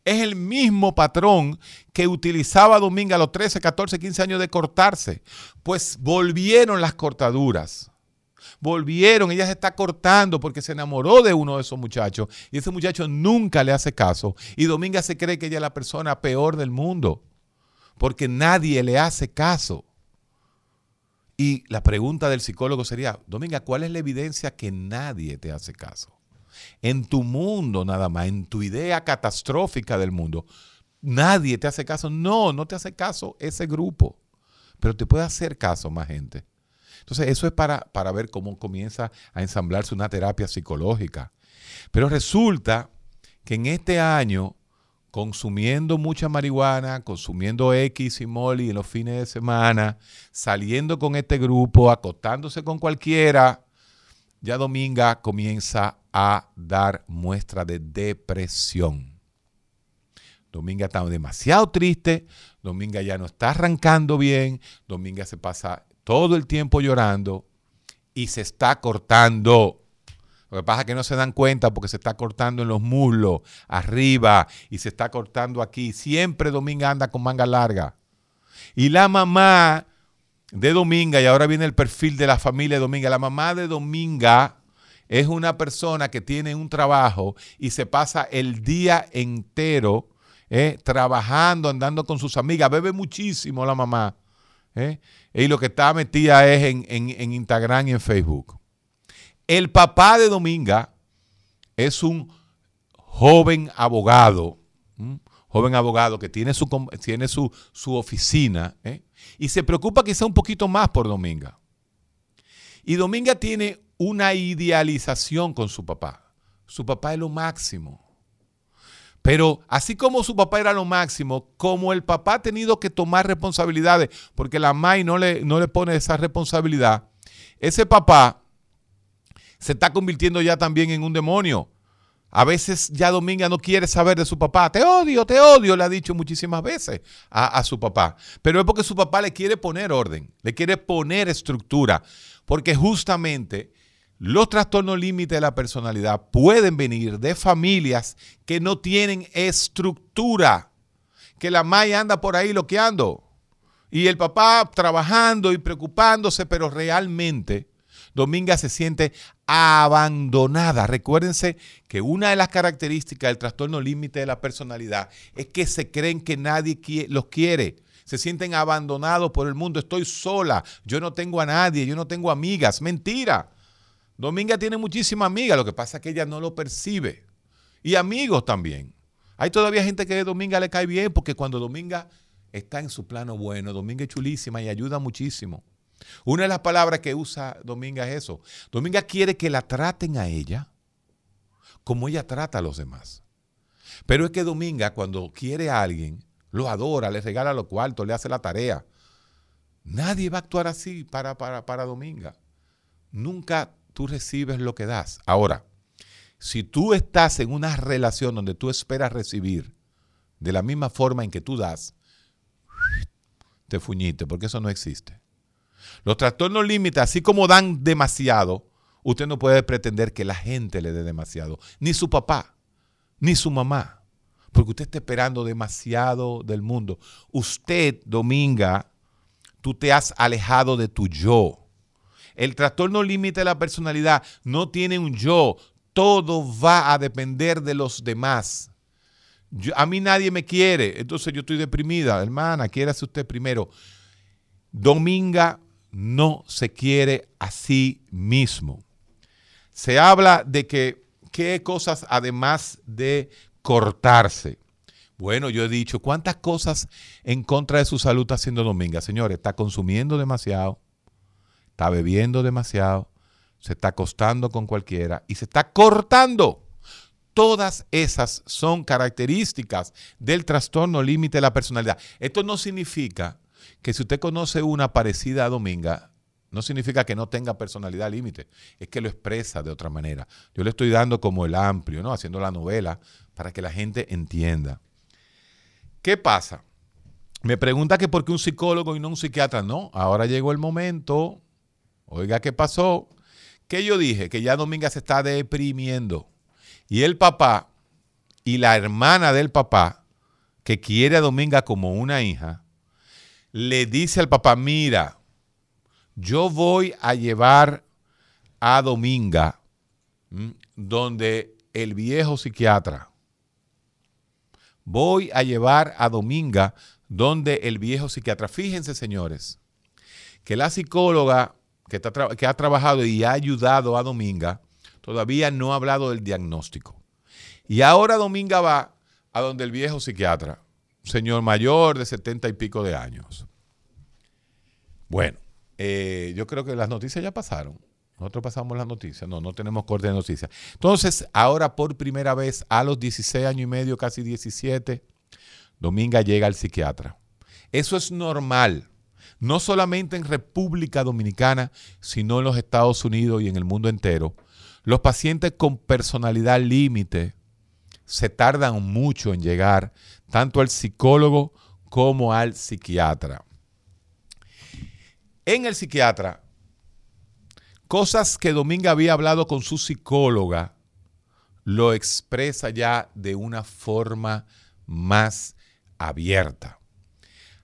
Es el mismo patrón que utilizaba Dominga a los 13, 14, 15 años de cortarse. Pues volvieron las cortaduras volvieron, ella se está cortando porque se enamoró de uno de esos muchachos y ese muchacho nunca le hace caso. Y Dominga se cree que ella es la persona peor del mundo porque nadie le hace caso. Y la pregunta del psicólogo sería, Dominga, ¿cuál es la evidencia que nadie te hace caso? En tu mundo nada más, en tu idea catastrófica del mundo, nadie te hace caso. No, no te hace caso ese grupo, pero te puede hacer caso más gente. Entonces, eso es para, para ver cómo comienza a ensamblarse una terapia psicológica. Pero resulta que en este año, consumiendo mucha marihuana, consumiendo X y Molly en los fines de semana, saliendo con este grupo, acostándose con cualquiera, ya Dominga comienza a dar muestra de depresión. Dominga está demasiado triste, Dominga ya no está arrancando bien, Dominga se pasa todo el tiempo llorando y se está cortando. Lo que pasa es que no se dan cuenta porque se está cortando en los muslos, arriba, y se está cortando aquí. Siempre Dominga anda con manga larga. Y la mamá de Dominga, y ahora viene el perfil de la familia de Dominga, la mamá de Dominga es una persona que tiene un trabajo y se pasa el día entero eh, trabajando, andando con sus amigas, bebe muchísimo la mamá. Eh, y lo que está metida es en, Instagram y en Facebook. El papá de Dominga es un joven abogado, joven abogado que tiene su, tiene su, oficina ¿eh? y se preocupa quizá un poquito más por Dominga. Y Dominga tiene una idealización con su papá. Su papá es lo máximo. Pero así como su papá era lo máximo, como el papá ha tenido que tomar responsabilidades, porque la MAI no le, no le pone esa responsabilidad, ese papá se está convirtiendo ya también en un demonio. A veces ya Dominga no quiere saber de su papá. Te odio, te odio, le ha dicho muchísimas veces a, a, su papá. Pero es porque su papá le quiere poner orden, le quiere poner estructura. Porque justamente los trastornos límite de la personalidad pueden venir de familias que no tienen estructura. Que la maya anda por ahí loqueando. Y el papá trabajando y preocupándose, pero realmente Dominga se siente abandonada. Recuérdense que una de las características del trastorno límite de la personalidad es que se creen que nadie los quiere. Se sienten abandonados por el mundo. Estoy sola. Yo no tengo a nadie. Yo no tengo amigas. Mentira. Dominga tiene muchísimas amigas. Lo que pasa es que ella no lo percibe. Y amigos también. Hay todavía gente que a Dominga le cae bien porque cuando Dominga está en su plano bueno, Dominga es chulísima y ayuda muchísimo. Una de las palabras que usa Dominga es eso. Dominga quiere que la traten a ella como ella trata a los demás. Pero es que Dominga cuando quiere a alguien, lo adora, le regala los cuartos, le hace la tarea. Nadie va a actuar así para, para, para Dominga. Nunca tú recibes lo que das. Ahora, si tú estás en una relación donde tú esperas recibir de la misma forma en que tú das, te fuñiste, porque eso no existe. Los trastornos límites, así como dan demasiado, usted no puede pretender que la gente le dé demasiado. Ni su papá, ni su mamá. Porque usted está esperando demasiado del mundo. Usted, Dominga, tú te has alejado de tu yo. El trastorno límite de la personalidad no tiene un yo. Todo va a depender de los demás. a mí nadie me quiere, entonces yo estoy deprimida. Hermana, quiérase usted primero. Dominga no se quiere a sí mismo. Se habla de que qué cosas además de cortarse. Bueno, yo he dicho, ¿cuántas cosas en contra de su salud está haciendo Dominga? Señores, está consumiendo demasiado, está bebiendo demasiado, se está acostando con cualquiera y se está cortando. Todas esas son características del trastorno límite de la personalidad. Esto no significa que si usted conoce una parecida a Dominga, no significa que no tenga personalidad límite, es que lo expresa de otra manera. Yo le estoy dando como el amplio, ¿no? Haciendo la novela para que la gente entienda. ¿Qué pasa? Me pregunta que por qué un psicólogo y no un psiquiatra. No, ahora llegó el momento. Oiga, ¿qué pasó? Que yo dije que ya Dominga se está deprimiendo. Y el papá y la hermana del papá, que quiere a Dominga como una hija, le dice al papá, mira, yo voy a llevar a Dominga donde el viejo psiquiatra. Voy a llevar a Dominga donde el viejo psiquiatra. Fíjense, señores, que la psicóloga que, ha trabajado y ha ayudado a Dominga todavía no ha hablado del diagnóstico. Y ahora Dominga va a donde el viejo psiquiatra señor mayor de setenta y pico de años. Bueno, eh, yo creo que las noticias ya pasaron. Nosotros pasamos las noticias. No, no tenemos corte de noticias. Entonces, ahora por primera vez, a los 16 años y medio, casi 17, Dominga llega al psiquiatra. Eso es normal, no solamente en República Dominicana, sino en los Estados Unidos y en el mundo entero. Los pacientes con personalidad límite se tardan mucho en llegar tanto al psicólogo como al psiquiatra. En el psiquiatra, cosas que Dominga había hablado con su psicóloga, lo expresa ya de una forma más abierta.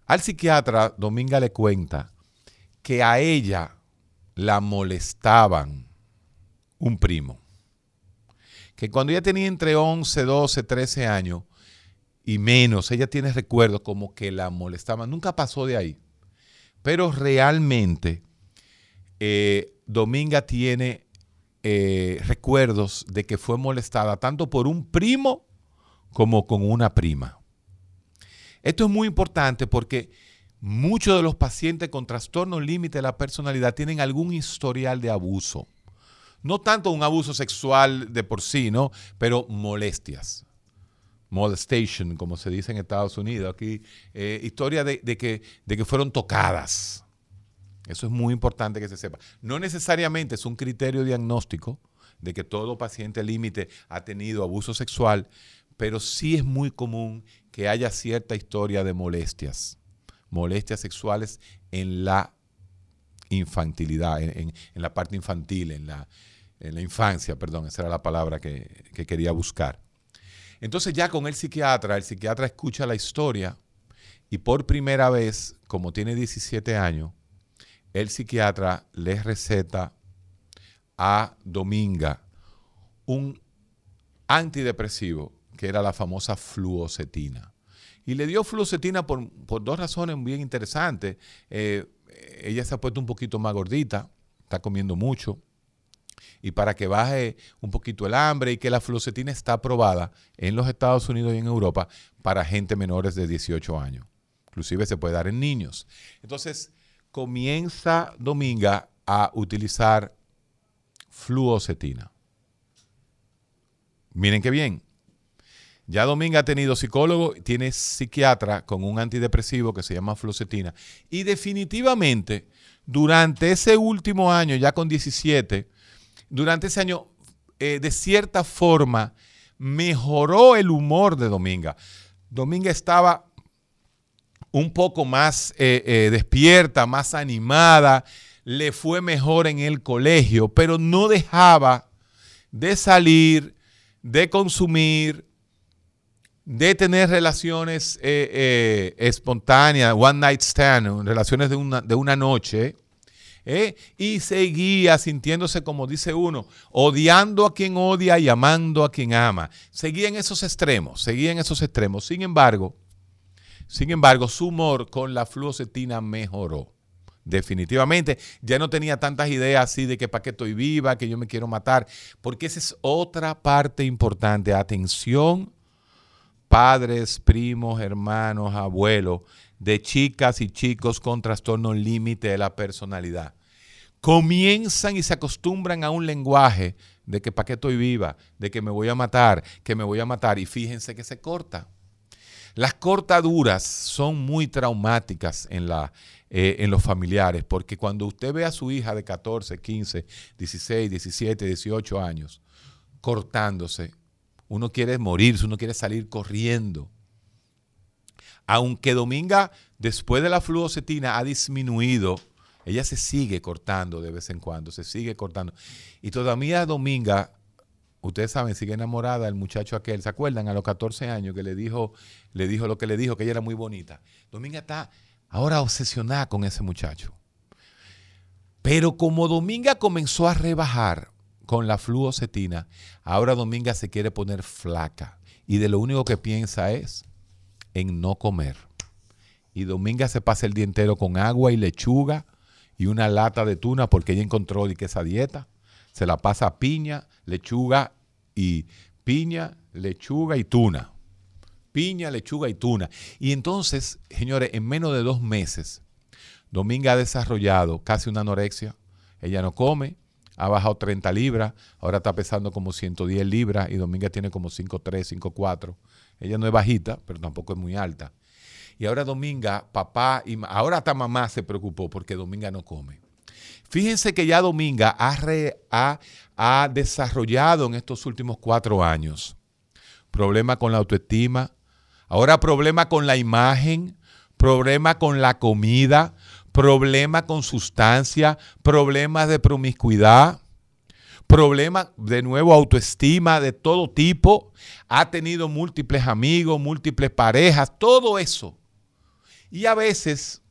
Al psiquiatra, Dominga le cuenta que a ella la molestaban un primo que cuando ella tenía entre 11, 12, 13 años y menos, ella tiene recuerdos como que la molestaban. Nunca pasó de ahí. Pero realmente eh, Dominga tiene eh, recuerdos de que fue molestada tanto por un primo como con una prima. Esto es muy importante porque muchos de los pacientes con trastorno límite de la personalidad tienen algún historial de abuso no tanto un abuso sexual de por sí, ¿no? Pero molestias. Molestation, como se dice en Estados Unidos. Aquí, eh, historia de, que, de que fueron tocadas. Eso es muy importante que se sepa. No necesariamente es un criterio diagnóstico de que todo paciente límite ha tenido abuso sexual, pero sí es muy común que haya cierta historia de molestias, molestias sexuales en la infantilidad, en, la parte infantil, en la, infancia, perdón, esa era la palabra que, que quería buscar. Entonces ya con el psiquiatra, el psiquiatra escucha la historia y por primera vez, como tiene 17 años, el psiquiatra le receta a Dominga un antidepresivo que era la famosa fluocetina. Y le dio fluocetina por, dos razones bien interesantes. Eh, ella se ha puesto un poquito más gordita, está comiendo mucho. Y para que baje un poquito el hambre y que la fluocetina está aprobada en los Estados Unidos y en Europa para gente menores de 18 años. Inclusive se puede dar en niños. Entonces, comienza Dominga a utilizar fluocetina. Miren qué bien. Ya Dominga ha tenido psicólogo, tiene psiquiatra con un antidepresivo que se llama fluocetina. Y definitivamente, durante ese último año, ya con 17, durante ese año, eh, de cierta forma, mejoró el humor de Dominga. Dominga estaba un poco más eh, eh, despierta, más animada, le fue mejor en el colegio, pero no dejaba de salir, de consumir, de tener relaciones eh, espontáneas, one night stand, relaciones de una, de una noche, y seguía sintiéndose, como dice uno, odiando a quien odia y amando a quien ama. Seguía en esos extremos, seguía en esos extremos. Sin embargo, sin embargo, su humor con la fluocetina mejoró. Definitivamente, ya no tenía tantas ideas así de que para qué estoy viva, que yo me quiero matar, porque esa es otra parte importante. Atención, padres, primos, hermanos, abuelos, de chicas y chicos con trastorno límite de la personalidad. Comienzan y se acostumbran a un lenguaje de que para qué estoy viva, de que me voy a matar, que me voy a matar, y fíjense que se corta. Las cortaduras son muy traumáticas en, la, eh, en los familiares, porque cuando usted ve a su hija de 14, 15, 16, 17, 18 años cortándose, uno quiere morirse, uno quiere salir corriendo. Aunque Dominga, después de la fluocetina, ha disminuido, ella se sigue cortando de vez en cuando, se sigue cortando. Y todavía Dominga ustedes saben, sigue enamorada del muchacho aquel, ¿se acuerdan? A los 14 años que le dijo, le dijo lo que le dijo, que ella era muy bonita. Dominga está ahora obsesionada con ese muchacho. Pero como Dominga comenzó a rebajar con la fluocetina, ahora Dominga se quiere poner flaca y de lo único que piensa es en no comer. Y Dominga se pasa el día entero con agua y lechuga y una lata de tuna porque ella encontró que esa dieta se la pasa piña, lechuga y piña, lechuga y tuna. Piña, lechuga y tuna. Y entonces, señores, en menos de dos meses, Dominga ha desarrollado casi una anorexia. Ella no come, ha bajado 30 libras, ahora está pesando como 110 libras y Dominga tiene como 5'3, 5'4. Ella no es bajita, pero tampoco es muy alta. Y ahora Dominga, papá y ahora hasta mamá se preocupó porque Dominga no come. Fíjense que ya Dominga ha, ha, desarrollado en estos últimos cuatro años problema con la autoestima, ahora problema con la imagen, problema con la comida, problema con sustancia, problemas de promiscuidad, problema de nuevo autoestima de todo tipo, ha tenido múltiples amigos, múltiples parejas, todo eso. Y a veces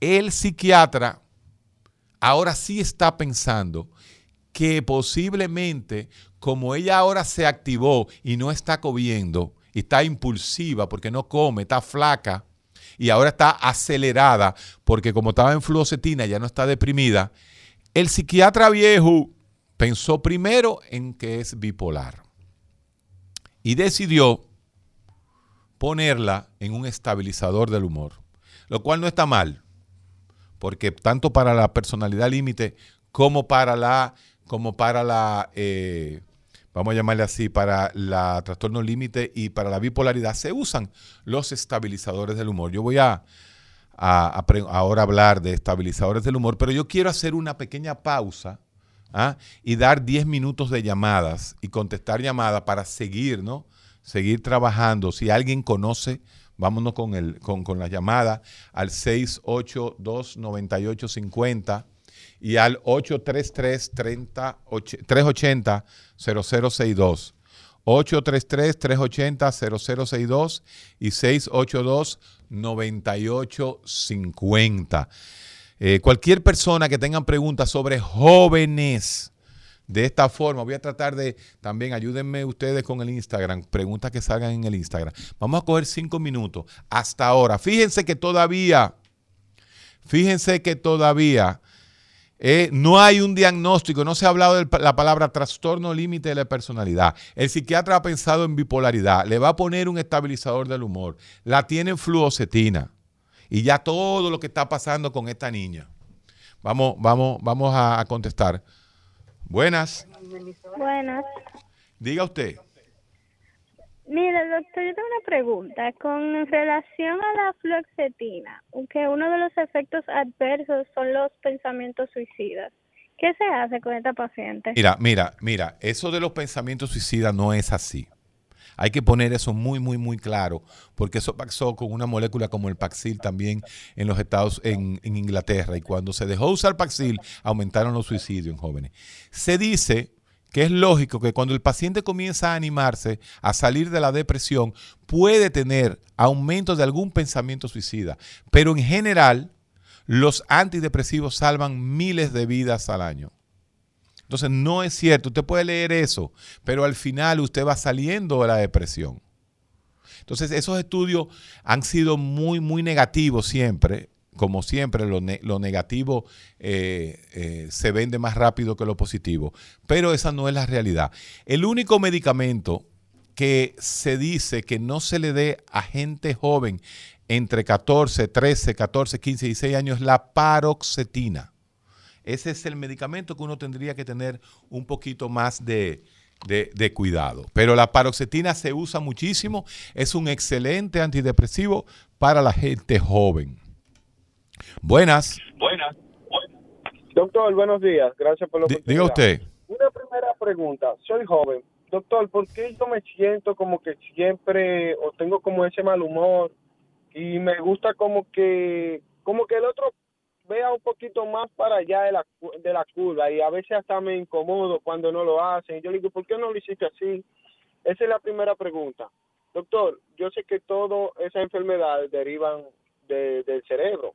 el psiquiatra ahora sí está pensando que posiblemente como ella ahora se activó y no está comiendo, está impulsiva porque no come, está flaca y ahora está acelerada porque como estaba en fluocetina ya no está deprimida, el psiquiatra viejo pensó primero en que es bipolar y decidió ponerla en un estabilizador del humor, lo cual no está mal porque tanto para la personalidad límite como para la, como para la, eh, vamos a llamarle así, para la trastorno límite y para la bipolaridad se usan los estabilizadores del humor. Yo voy a, ahora hablar de estabilizadores del humor, pero yo quiero hacer una pequeña pausa ¿ah? y dar 10 minutos de llamadas y contestar llamadas para seguir, ¿no? Seguir trabajando. Si alguien conoce, vámonos con, el, con, con la llamada al 682-9850 y al 833-380-0062. 833-380-0062 y 682-9850. Eh, cualquier persona que tenga preguntas sobre jóvenes, de esta forma, voy a tratar de también ayúdenme ustedes con el Instagram, preguntas que salgan en el Instagram. Vamos a coger cinco minutos hasta ahora. Fíjense que todavía, fíjense que todavía eh, no hay un diagnóstico, no se ha hablado de la palabra trastorno límite de la personalidad. El psiquiatra ha pensado en bipolaridad, le va a poner un estabilizador del humor, la tiene en fluocetina y ya todo lo que está pasando con esta niña. Vamos, vamos, vamos a, contestar. Buenas. Buenas. Diga usted. Mira, doctor, yo tengo una pregunta. Con relación a la fluoxetina, que uno de los efectos adversos son los pensamientos suicidas. ¿Qué se hace con esta paciente? Mira, mira, mira, eso de los pensamientos suicidas no es así. Hay que poner eso muy, muy, muy claro, porque eso pasó con una molécula como el Paxil también en los Estados, en, en Inglaterra, y cuando se dejó usar Paxil, aumentaron los suicidios en jóvenes. Se dice que es lógico que cuando el paciente comienza a animarse a salir de la depresión, puede tener aumento de algún pensamiento suicida, pero en general los antidepresivos salvan miles de vidas al año. Entonces no es cierto, usted puede leer eso, pero al final usted va saliendo de la depresión. Entonces esos estudios han sido muy, muy negativos siempre. Como siempre, lo, negativo eh, eh, se vende más rápido que lo positivo, pero esa no es la realidad. El único medicamento que se dice que no se le dé a gente joven entre 14, 13, 14, 15 y 16 años es la paroxetina. Ese es el medicamento que uno tendría que tener un poquito más de, cuidado. Pero la paroxetina se usa muchísimo, es un excelente antidepresivo para la gente joven. Buenas. Buenas. Doctor, buenos días. Gracias por lo que Diga usted. Una primera pregunta. Soy joven. Doctor, ¿por qué yo me siento como que siempre o tengo como ese mal humor y me gusta como que como que el otro vea un poquito más para allá de la, de la curva y a veces hasta me incomodo cuando no lo hacen. Yo le digo, ¿por qué no lo hiciste así? Esa es la primera pregunta. Doctor, yo sé que todas esas enfermedades derivan de, del cerebro,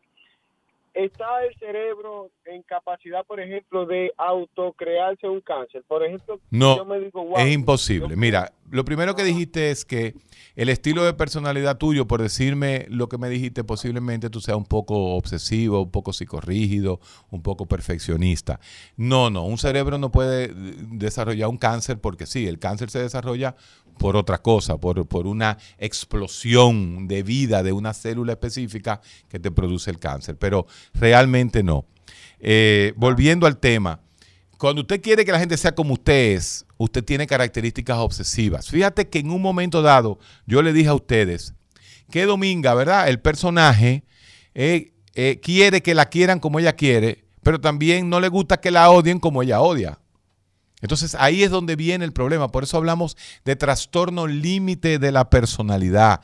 está el cerebro en capacidad, por ejemplo, de autocrearse un cáncer? Por ejemplo, no, yo me digo, wow, es imposible. Mira, lo primero que dijiste es que el estilo de personalidad tuyo, por decirme lo que me dijiste, posiblemente tú seas un poco obsesivo, un poco psicorrígido, un poco perfeccionista. No, no, un cerebro no puede desarrollar un cáncer porque sí, el cáncer se desarrolla por otra cosa, por, por una explosión de vida de una célula específica que te produce el cáncer, pero realmente no. Eh, volviendo al tema, cuando usted quiere que la gente sea como usted es, usted tiene características obsesivas. Fíjate que en un momento dado yo le dije a ustedes que Dominga, ¿verdad? El personaje eh, eh, quiere que la quieran como ella quiere, pero también no le gusta que la odien como ella odia. Entonces ahí es donde viene el problema. Por eso hablamos de trastorno límite de la personalidad.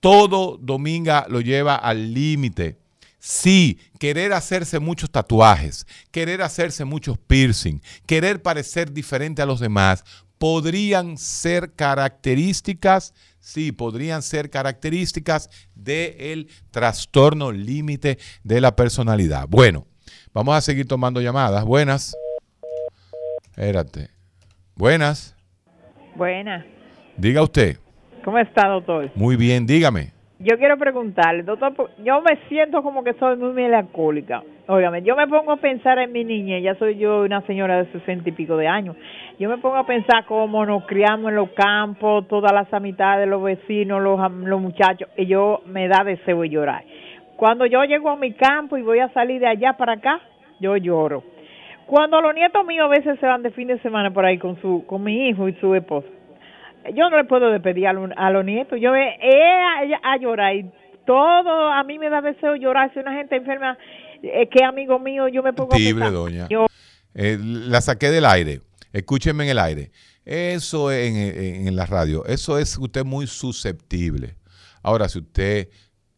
Todo Dominga lo lleva al límite. Sí, querer hacerse muchos tatuajes, querer hacerse muchos piercing, querer parecer diferente a los demás, podrían ser características, sí, podrían ser características del trastorno límite de la personalidad. Bueno, vamos a seguir tomando llamadas. Buenas. Espérate. Buenas. Buenas. Diga usted. ¿Cómo está, doctor? Muy bien, dígame. Yo quiero preguntarle, doctor, yo me siento como que soy muy melancólica. Óigame, yo me pongo a pensar en mi niña, ya soy yo una señora de sesenta y pico de años. Yo me pongo a pensar cómo nos criamos en los campos, todas las amistades, los vecinos, los, los muchachos, y yo me da deseo de llorar. Cuando yo llego a mi campo y voy a salir de allá para acá, yo lloro. Cuando los nietos míos a veces se van de fin de semana por ahí con su con mi hijo y su esposa, yo no le puedo despedir a, los nietos. Yo he a, a llorar y todo a mí me da deseo llorar. Si una gente enferma, eh, que amigo mío, yo me pongo a doña. yo- Eh, la saqué del aire. Escúcheme en el aire. Eso en, en- en la radio, eso es usted muy susceptible. Ahora, si usted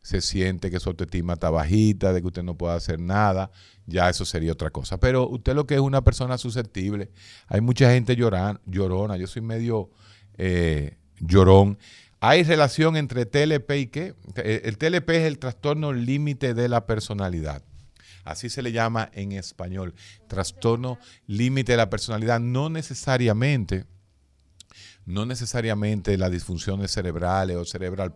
se siente que su autoestima está bajita, de que usted no puede hacer nada, ya eso sería otra cosa. Pero usted lo que es una persona susceptible, hay mucha gente lloran, llorona, yo soy medio eh, llorón. Hay relación entre TLP y qué? Eh, El TLP es el trastorno límite de la personalidad. Así se le llama en español. Trastorno límite de la personalidad. No necesariamente, no necesariamente las disfunciones cerebrales o cerebral,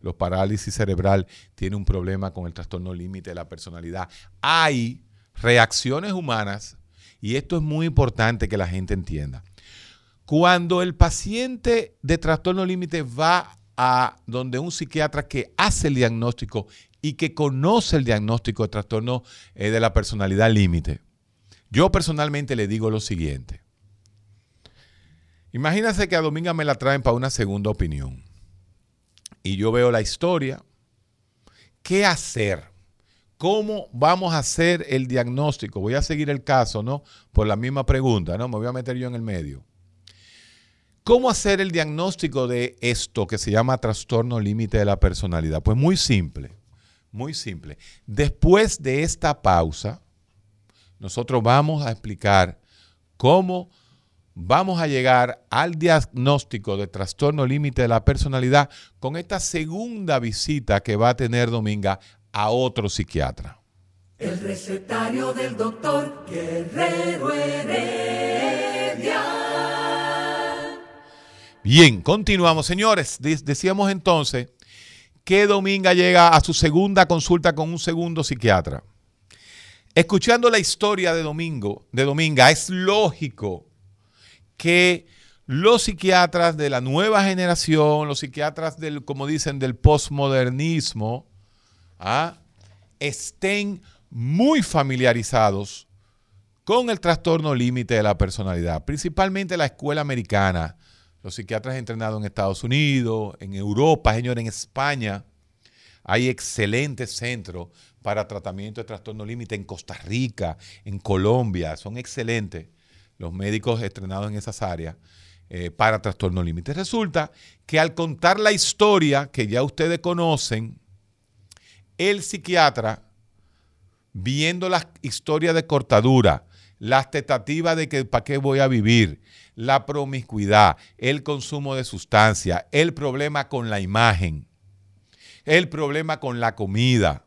los parálisis cerebral tiene un problema con el trastorno límite de la personalidad. Hay reacciones humanas, y esto es muy importante que la gente entienda. Cuando el paciente de trastorno límite va a donde un psiquiatra que hace el diagnóstico y que conoce el diagnóstico de trastorno eh, de la personalidad límite, yo personalmente le digo lo siguiente. Imagínense que a Dominga me la traen para una segunda opinión. Y yo veo la historia. ¿Qué hacer? ¿Cómo vamos a hacer el diagnóstico? Voy a seguir el caso, ¿no? Por la misma pregunta, ¿no? Me voy a meter yo en el medio. ¿Cómo hacer el diagnóstico de esto que se llama trastorno límite de la personalidad? Pues muy simple, muy simple. Después de esta pausa, nosotros vamos a explicar cómo vamos a llegar al diagnóstico de trastorno límite de la personalidad con esta segunda visita que va a tener Dominga a otro psiquiatra. El recetario del doctor Guerrero Heredia. Bien, continuamos, señores. De- decíamos entonces que Dominga llega a su segunda consulta con un segundo psiquiatra. Escuchando la historia de Domingo, de Dominga, es lógico que los psiquiatras de la nueva generación, los psiquiatras del, como dicen, del posmodernismo, ¿ah? estén muy familiarizados con el trastorno límite de la personalidad, principalmente la escuela americana, los psiquiatras entrenados en Estados Unidos, en Europa, señor, en España. Hay excelentes centros para tratamiento de trastorno límite en Costa Rica, en Colombia, son excelentes los médicos estrenados en esas áreas eh, para trastorno límite. Resulta que al contar la historia que ya ustedes conocen, el psiquiatra, viendo la historia de cortadura, las tentativas de que para qué voy a vivir, la promiscuidad, el consumo de sustancias, el problema con la imagen, el problema con la comida,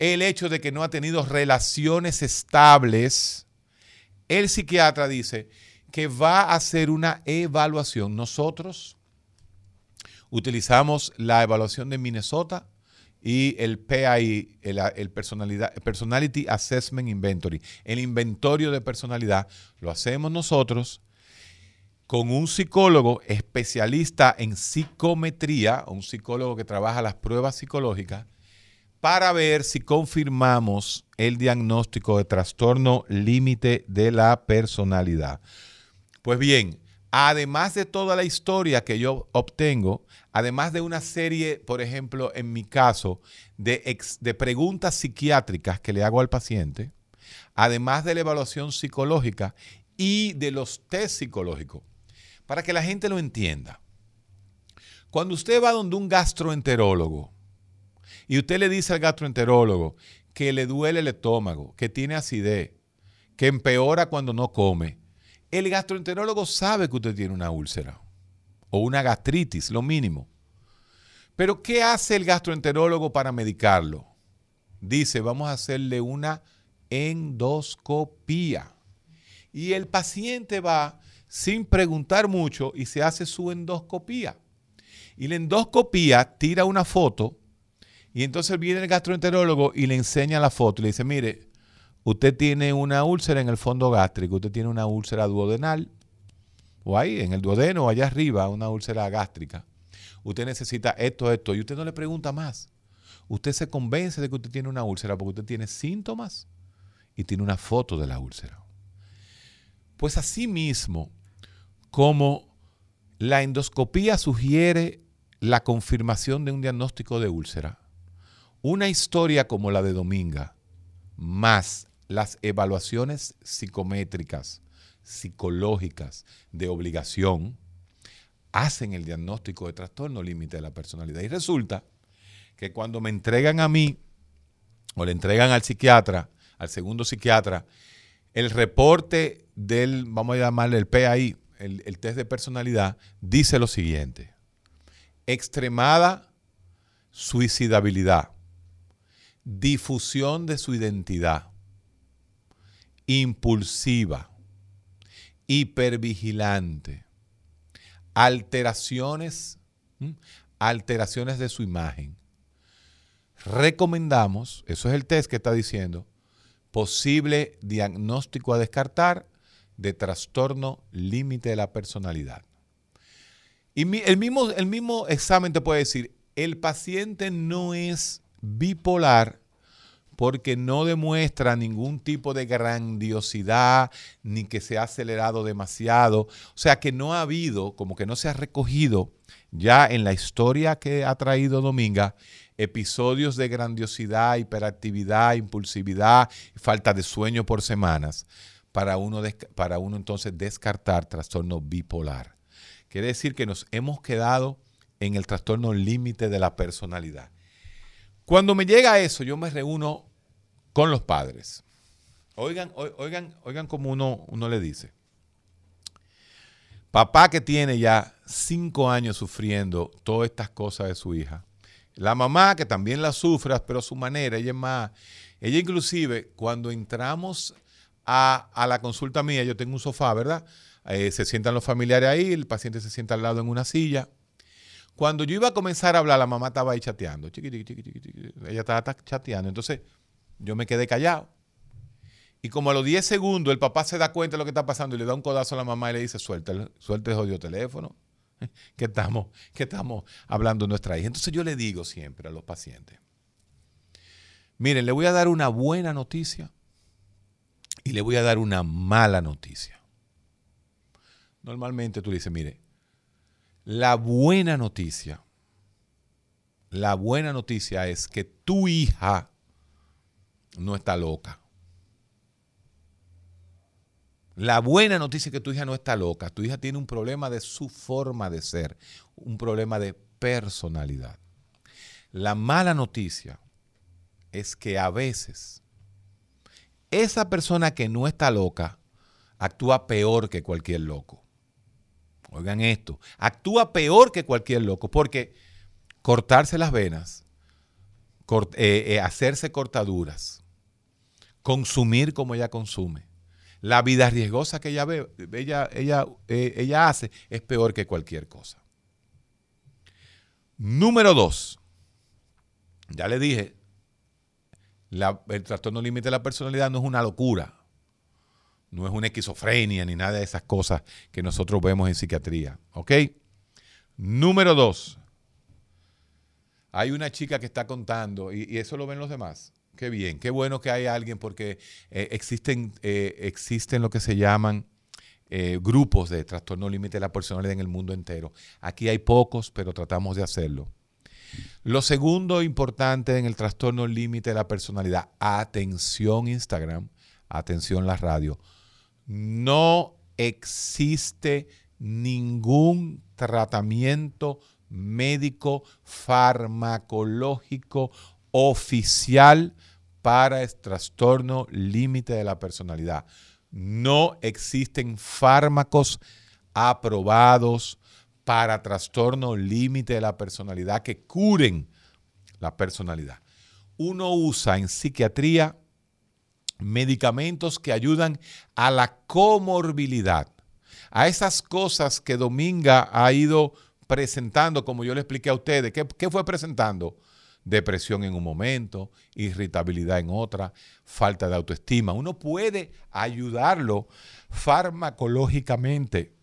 el hecho de que no ha tenido relaciones estables, el psiquiatra dice que va a hacer una evaluación. Nosotros utilizamos la evaluación de Minnesota y el PAI, el, Personality Assessment Inventory. El inventario de personalidad lo hacemos nosotros con un psicólogo especialista en psicometría, un psicólogo que trabaja las pruebas psicológicas, para ver si confirmamos el diagnóstico de trastorno límite de la personalidad. Pues bien, además de toda la historia que yo obtengo, además de una serie, por ejemplo, en mi caso, de, preguntas psiquiátricas que le hago al paciente, además de la evaluación psicológica y de los test psicológicos, para que la gente lo entienda. Cuando usted va donde un gastroenterólogo y usted le dice al gastroenterólogo que le duele el estómago, que tiene acidez, que empeora cuando no come, el gastroenterólogo sabe que usted tiene una úlcera o una gastritis, lo mínimo. Pero ¿qué hace el gastroenterólogo para medicarlo? Dice, vamos a hacerle una endoscopía. Y el paciente va sin preguntar mucho y se hace su endoscopía. Y la endoscopía tira una foto y entonces viene el gastroenterólogo y le enseña la foto y le dice, mire, usted tiene una úlcera en el fondo gástrico, usted tiene una úlcera duodenal, o ahí en el duodeno, o allá arriba, una úlcera gástrica. Usted necesita esto, esto, y usted no le pregunta más. Usted se convence de que usted tiene una úlcera porque usted tiene síntomas y tiene una foto de la úlcera. Pues así mismo, como la endoscopía sugiere la confirmación de un diagnóstico de úlcera, Una historia como la de Dominga, más las evaluaciones psicométricas, psicológicas de obligación, hacen el diagnóstico de trastorno límite de la personalidad. Y resulta que cuando me entregan a mí o le entregan al psiquiatra, al segundo psiquiatra, el reporte del, vamos a llamarle el PAI, el, test de personalidad, dice lo siguiente. Extremada suicidabilidad, difusión de su identidad, impulsiva, hipervigilante, alteraciones, alteraciones de su imagen. Recomendamos, eso es el test que está diciendo, posible diagnóstico a descartar de trastorno límite de la personalidad. Y el mismo, el mismo examen te puede decir, el paciente no es bipolar porque no demuestra ningún tipo de grandiosidad ni que se ha acelerado demasiado. O sea que no ha habido, como que no se ha recogido ya en la historia que ha traído Dominga, episodios de grandiosidad, hiperactividad, impulsividad, falta de sueño por semanas, para uno, para uno entonces descartar trastorno bipolar. Quiere decir que nos hemos quedado en el trastorno límite de la personalidad. Cuando me llega eso, yo me reúno con los padres. Oigan, oigan, oigan como uno, uno le dice. Papá que tiene ya cinco años sufriendo todas estas cosas de su hija. La mamá que también la sufre, pero a su manera, ella es más. Ella inclusive, cuando entramos a, la consulta mía, yo tengo un sofá, ¿verdad? Eh, se sientan los familiares ahí, el paciente se sienta al lado en una silla. Cuando yo iba a comenzar a hablar, la mamá estaba ahí chateando. ella estaba chateando. Entonces, yo me quedé callado. Y como a los 10 segundos el papá se da cuenta de lo que está pasando y le da un codazo a la mamá y le dice, suelta, suelta el jodido teléfono, [laughs] que estamos, que estamos hablando nuestra hija. Entonces yo le digo siempre a los pacientes, miren, le voy a dar una buena noticia y le voy a dar una mala noticia. Normalmente tú le dices, mire, la buena noticia, la buena noticia es que tu hija no está loca. La buena noticia es que tu hija no está loca. Tu hija tiene un problema de su forma de ser, un problema de personalidad. La mala noticia es que a veces esa persona que no está loca actúa peor que cualquier loco. Oigan esto, actúa peor que cualquier loco porque cortarse las venas, eh, eh, hacerse cortaduras, consumir como ella consume. La vida riesgosa que ella, ve, ella, ella, eh, ella hace es peor que cualquier cosa. Número dos, ya le dije, el trastorno límite de la personalidad no es una locura, no es una esquizofrenia ni nada de esas cosas que nosotros vemos en psiquiatría. ¿Ok? Número dos, hay una chica que está contando, y eso lo ven los demás, Qué bien, qué bueno que hay alguien porque eh, existen, eh, existen lo que se llaman eh, grupos de trastorno límite de la personalidad en el mundo entero. Aquí hay pocos, pero tratamos de hacerlo. Lo segundo importante en el trastorno límite de la personalidad, atención Instagram, atención la radio, no existe ningún tratamiento médico farmacológico oficial para el trastorno límite de la personalidad. No existen fármacos aprobados para trastorno límite de la personalidad que curen la personalidad. Uno usa en psiquiatría medicamentos que ayudan a la comorbilidad, a esas cosas que Dominga ha ido presentando, como yo le expliqué a ustedes. ¿Qué, fue presentando? depresión en un momento, irritabilidad en otra, falta de autoestima. Uno puede ayudarlo farmacológicamente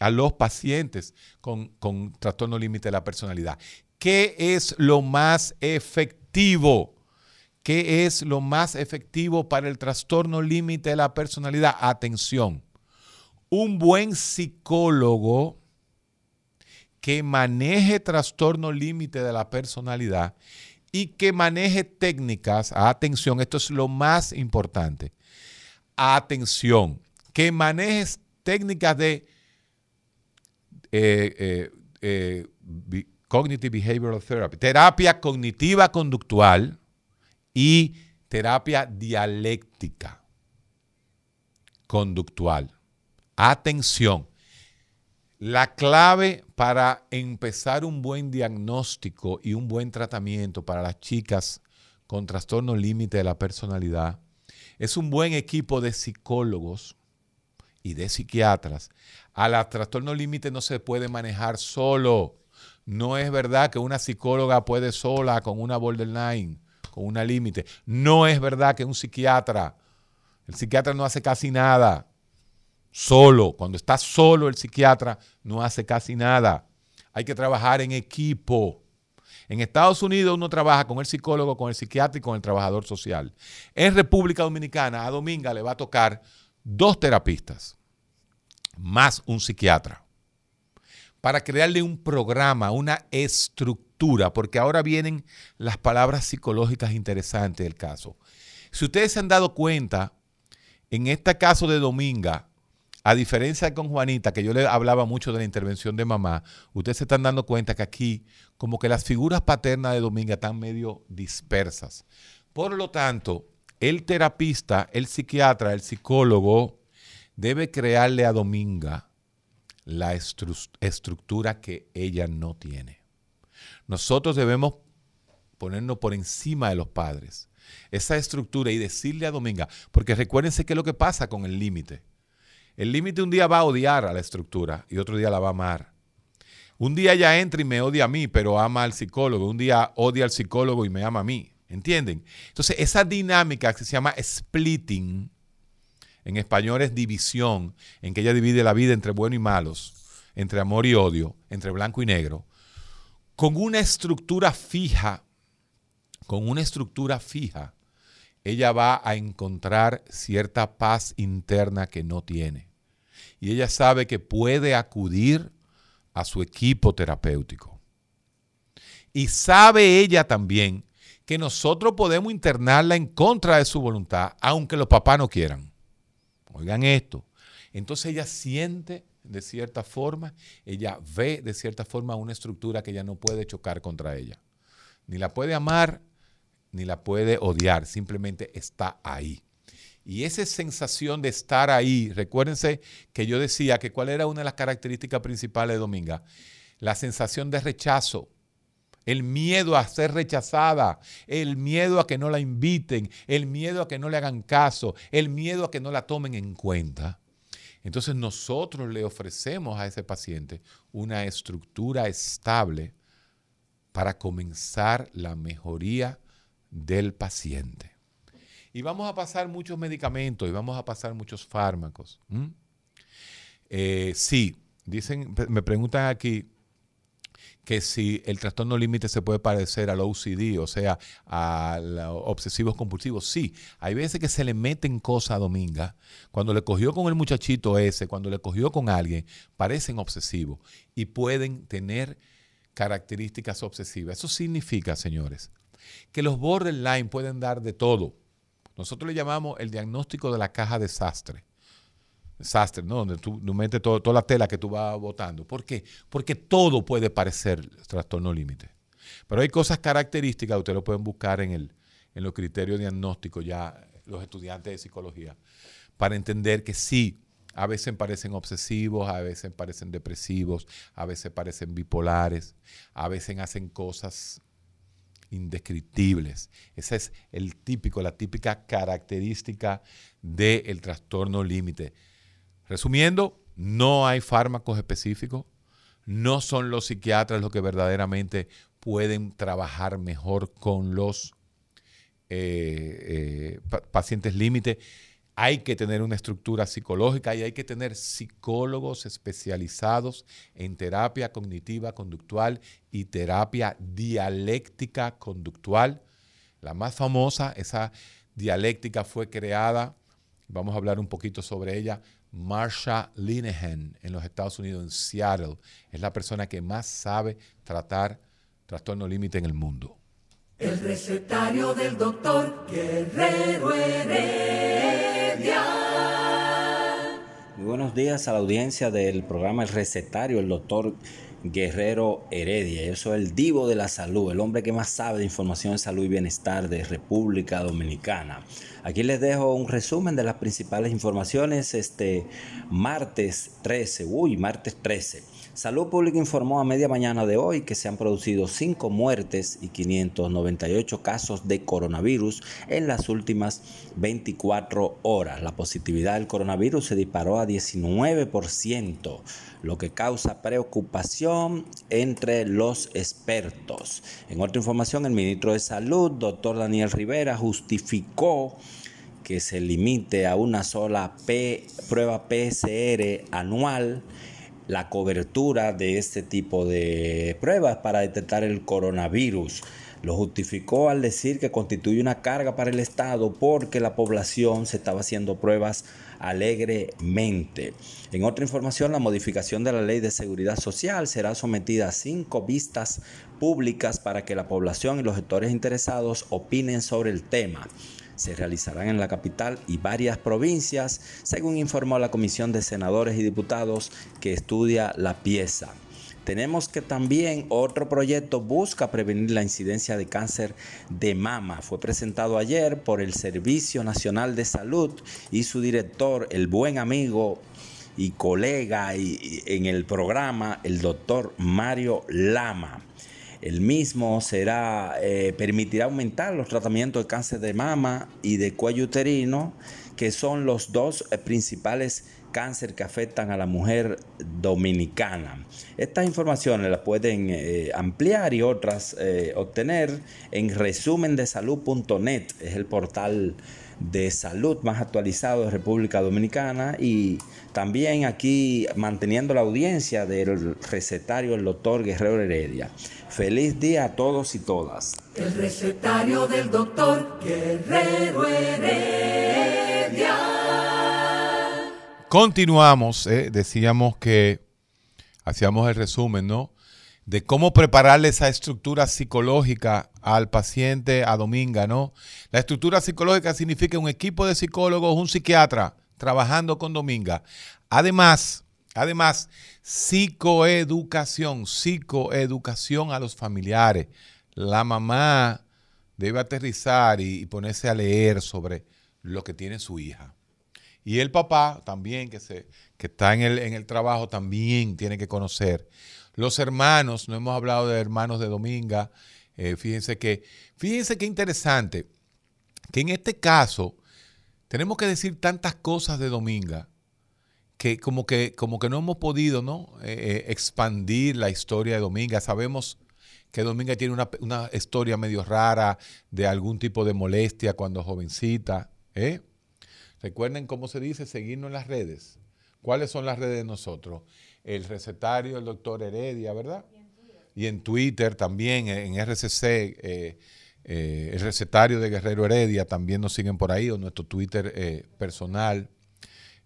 a los pacientes con, con trastorno límite de la personalidad. ¿Qué es lo más efectivo? ¿Qué es lo más efectivo para el trastorno límite de la personalidad? Atención, un buen psicólogo que maneje trastorno límite de la personalidad y que maneje técnicas, atención, esto es lo más importante, atención, que manejes técnicas de eh, eh, eh, Cognitive Behavioral Therapy, terapia cognitiva conductual y terapia dialéctica conductual. Atención, la clave para empezar un buen diagnóstico y un buen tratamiento para las chicas con trastorno límite de la personalidad es un buen equipo de psicólogos y de psiquiatras. A la trastorno límite no se puede manejar solo. No es verdad que una psicóloga puede sola con una borderline, con una límite. No es verdad que un psiquiatra, el psiquiatra no hace casi nada. Solo, cuando está solo el psiquiatra, no hace casi nada. Hay que trabajar en equipo. En Estados Unidos uno trabaja con el psicólogo, con el psiquiatra y con el trabajador social. En República Dominicana a Dominga le va a tocar dos terapistas más un psiquiatra para crearle un programa, una estructura, porque ahora vienen las palabras psicológicas interesantes del caso. Si ustedes se han dado cuenta, en este caso de Dominga, a diferencia de con Juanita, que yo le hablaba mucho de la intervención de mamá, ustedes se están dando cuenta que aquí como que las figuras paternas de Dominga están medio dispersas. Por lo tanto, el terapista, el psiquiatra, el psicólogo, debe crearle a Dominga la estructura que ella no tiene. Nosotros debemos ponernos por encima de los padres, esa estructura y decirle a Dominga, porque recuérdense qué es lo que pasa con el límite. El límite un día va a odiar a la estructura y otro día la va a amar. Un día ella entra y me odia a mí, pero ama al psicólogo. Un día odia al psicólogo y me ama a mí. ¿Entienden? Entonces, esa dinámica que se llama splitting, en español es división, en que ella divide la vida entre bueno y malos, entre amor y odio, entre blanco y negro, con una estructura fija, con una estructura fija, ella va a encontrar cierta paz interna que no tiene. Y ella sabe que puede acudir a su equipo terapéutico. Y sabe ella también que nosotros podemos internarla en contra de su voluntad, aunque los papás no quieran. Oigan esto. Entonces ella siente de cierta forma, ella ve de cierta forma una estructura que ella no puede chocar contra ella. Ni la puede amar, ni la puede odiar, simplemente está ahí. Y esa sensación de estar ahí, recuérdense que yo decía que cuál era una de las características principales de Dominga, la sensación de rechazo, el miedo a ser rechazada, el miedo a que no la inviten, el miedo a que no le hagan caso, el miedo a que no la tomen en cuenta. Entonces nosotros le ofrecemos a ese paciente una estructura estable para comenzar la mejoría del paciente. Y vamos a pasar muchos medicamentos y vamos a pasar muchos fármacos. Eh, sí, dicen, me preguntan aquí, que si el trastorno límite se puede parecer al OCD, o sea, a obsesivos compulsivos. Sí, hay veces que se le meten cosas a Dominga. Cuando le cogió con el muchachito ese, cuando le cogió con alguien, parecen obsesivos y pueden tener características obsesivas. Eso significa, señores, que los borderline pueden dar de todo. Nosotros le llamamos el diagnóstico de la caja desastre desastre, ¿no? Donde tú, metes toda la tela que tú vas botando. ¿Por qué? Porque todo puede parecer trastorno límite. Pero hay cosas características, ustedes lo pueden buscar en, el, en los criterios diagnósticos ya los estudiantes de psicología, para entender que sí, a veces parecen obsesivos, a veces parecen depresivos, a veces parecen bipolares, a veces hacen cosas indescriptibles. Esa es el típico, la típica característica del trastorno límite. Resumiendo, no hay fármacos específicos, no son los psiquiatras los que verdaderamente pueden trabajar mejor con los eh, eh, pacientes límite. Hay que tener una estructura psicológica y hay que tener psicólogos especializados en terapia cognitiva conductual y terapia dialéctica conductual. La más famosa, esa dialéctica fue creada, vamos a hablar un poquito sobre ella, Marsha Linehan en los Estados Unidos, en Seattle. Es la persona que más sabe tratar trastorno límite en el mundo. El recetario del doctor Guerrero Heredia. Muy buenos días a la audiencia del programa El Recetario, el doctor Guerrero Heredia. Yo soy el divo de la salud, el hombre que más sabe de información de salud y bienestar de República Dominicana. Aquí les dejo un resumen de las principales informaciones este martes 13, uy, martes 13. Salud Pública informó a media mañana de hoy que se han producido 5 muertes y 598 casos de coronavirus en las últimas 24 horas. La positividad del coronavirus se disparó a 19%, lo que causa preocupación entre los expertos. En otra información, el ministro de Salud, doctor Daniel Rivera, justificó que se limite a una sola prueba PCR anual la cobertura de este tipo de pruebas para detectar el coronavirus. Lo justificó al decir que constituye una carga para el Estado porque la población se estaba haciendo pruebas alegremente. En otra información, la modificación de la ley de seguridad social será sometida a cinco vistas públicas para que la población y los sectores interesados opinen sobre el tema se realizarán en la capital y varias provincias, según informó la Comisión de Senadores y Diputados que estudia la pieza. Tenemos que también otro proyecto busca prevenir la incidencia de cáncer de mama. Fue presentado ayer por el Servicio Nacional de Salud y su director, el buen amigo y colega en el programa, el doctor Mario Lama. El mismo será, eh, permitirá aumentar los tratamientos de cáncer de mama y de cuello uterino, que son los dos eh, principales cáncer que afectan a la mujer dominicana. Estas informaciones las pueden eh, ampliar y otras obtener en resumendesalud.net, es el portal de salud más actualizado de República Dominicana y también aquí manteniendo la audiencia del recetario el doctor Guerrero Heredia. Feliz día a todos y todas. El recetario del doctor Guerrero Heredia. Continuamos, eh, decíamos que hacíamos el resumen, ¿no? De cómo prepararle esa estructura psicológica al paciente a Dominga, ¿no? La estructura psicológica significa un equipo de psicólogos, un psiquiatra trabajando con Dominga. Además, además, psicoeducación, psicoeducación a los familiares. La mamá debe aterrizar y, ponerse a leer sobre lo que tiene su hija. Y el papá también, que, se, que está en el, en el trabajo, también tiene que conocer. Los hermanos, no hemos hablado de hermanos de Dominga, eh, fíjense que, fíjense qué interesante, que en este caso tenemos que decir tantas cosas de Dominga que como que, como que no hemos podido ¿no? Eh, eh, expandir la historia de Dominga. Sabemos que Dominga tiene una, historia medio rara de algún tipo de molestia cuando jovencita. Recuerden cómo se dice, seguirnos en las redes. ¿Cuáles son las redes de nosotros? El recetario del doctor Heredia, ¿verdad? y en Twitter también, en RCC, eh, eh, el recetario de Guerrero Heredia, también nos siguen por ahí, o nuestro Twitter eh, personal.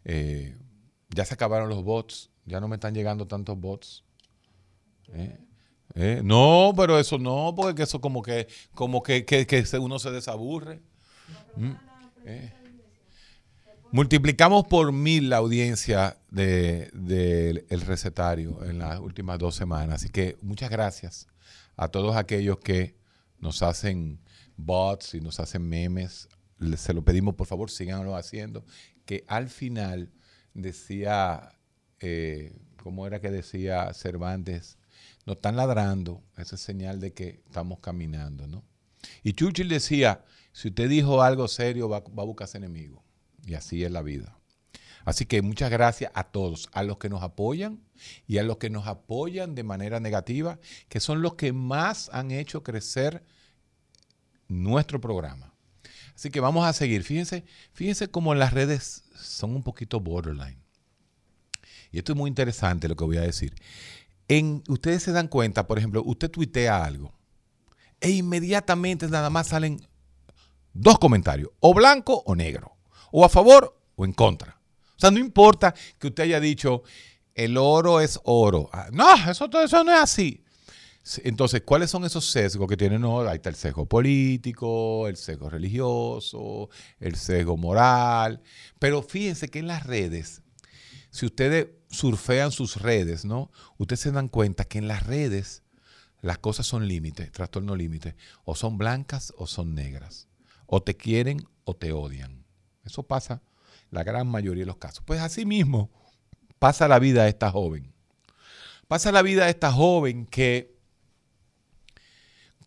ya se acabaron los bots, ya no me están llegando tantos bots. no, pero eso no, porque eso como que, como que, que, uno se desaburre. ¿Mm? Multiplicamos por mil la audiencia del recetario en las últimas dos semanas. Así que muchas gracias a todos aquellos que nos hacen bots y nos hacen memes. Se lo pedimos, por favor, síganlo haciendo. Que al final decía, eh, ¿cómo era que decía Cervantes? Nos están ladrando, esa es señal de que estamos caminando, ¿no? Y Churchill decía, si usted dijo algo serio, va, va a buscarse enemigo. Y así es la vida. Así que muchas gracias a todos, a los que nos apoyan y a los que nos apoyan de manera negativa, que son los que más han hecho crecer nuestro programa. Así que vamos a seguir. Fíjense, fíjense cómo las redes son un poquito borderline. Y esto es muy interesante lo que voy a decir. En, ustedes se dan cuenta, por ejemplo, usted tuitea algo e inmediatamente nada más salen dos comentarios, o blanco o negro o a favor o en contra. O sea, no importa que usted haya dicho, el oro es oro. Ah, no, eso, eso no es así. Entonces, ¿cuáles son esos sesgos que tienen? No, ahí está el sesgo político, el sesgo religioso, el sesgo moral. Pero fíjense que en las redes, si ustedes surfean sus redes, ¿no? Ustedes se dan cuenta que en las redes las cosas son límites, trastorno límite. O son blancas o son negras. O te quieren o te odian. Eso pasa la gran mayoría de los casos. Pues así mismo pasa la vida de esta joven. Pasa la vida de esta joven que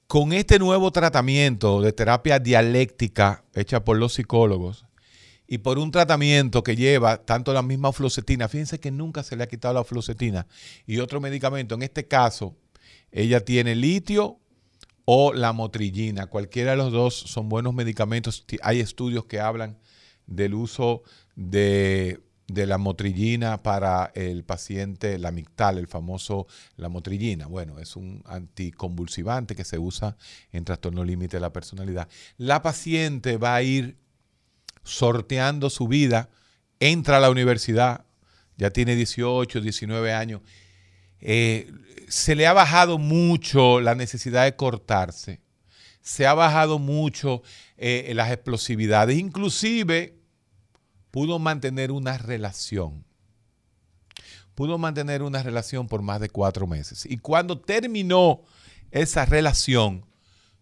con este nuevo tratamiento de terapia dialéctica hecha por los psicólogos y por un tratamiento que lleva tanto la misma fluoxetina, fíjense que nunca se le ha quitado la fluoxetina y otro medicamento, en este caso ella tiene litio o la motrillina, cualquiera de los dos son buenos medicamentos, hay estudios que hablan del uso de de la motrillina para el paciente, la mictal, el famoso la motrillina. Bueno, es un anticonvulsivante que se usa en trastorno límite de la personalidad. La paciente va a ir sorteando su vida, entra a la universidad, ya tiene 18, 19 años. Eh, se le ha bajado mucho la necesidad de cortarse, se ha bajado mucho eh, las explosividades, inclusive pudo mantener una relación. Pudo mantener una relación por más de cuatro meses. Y cuando terminó esa relación,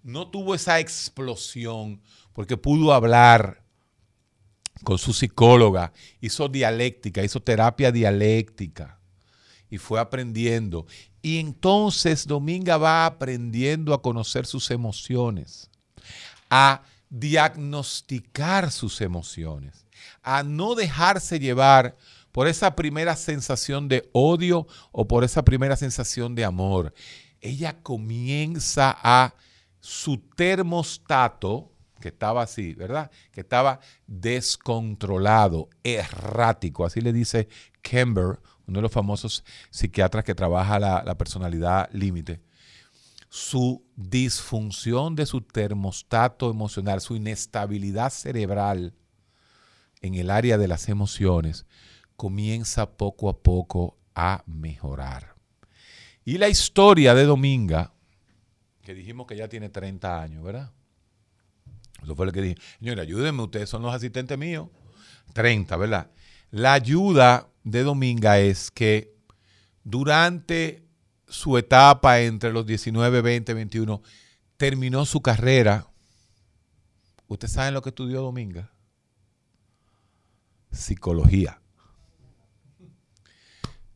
no tuvo esa explosión porque pudo hablar con su psicóloga, hizo dialéctica, hizo terapia dialéctica y fue aprendiendo. Y entonces Dominga va aprendiendo a conocer sus emociones, a diagnosticar sus emociones a no dejarse llevar por esa primera sensación de odio o por esa primera sensación de amor. Ella comienza a su termostato, que estaba así, ¿verdad? Que estaba descontrolado, errático, así le dice Kember, uno de los famosos psiquiatras que trabaja la, la personalidad límite. Su disfunción de su termostato emocional, su inestabilidad cerebral, en el área de las emociones comienza poco a poco a mejorar. Y la historia de Dominga, que dijimos que ya tiene 30 años, ¿verdad? Eso fue lo que dije. Señora, ayúdenme, ustedes son los asistentes míos. 30, ¿verdad? La ayuda de Dominga es que durante su etapa entre los 19, 20, 21, terminó su carrera. ¿Ustedes saben lo que estudió Dominga? Psicología.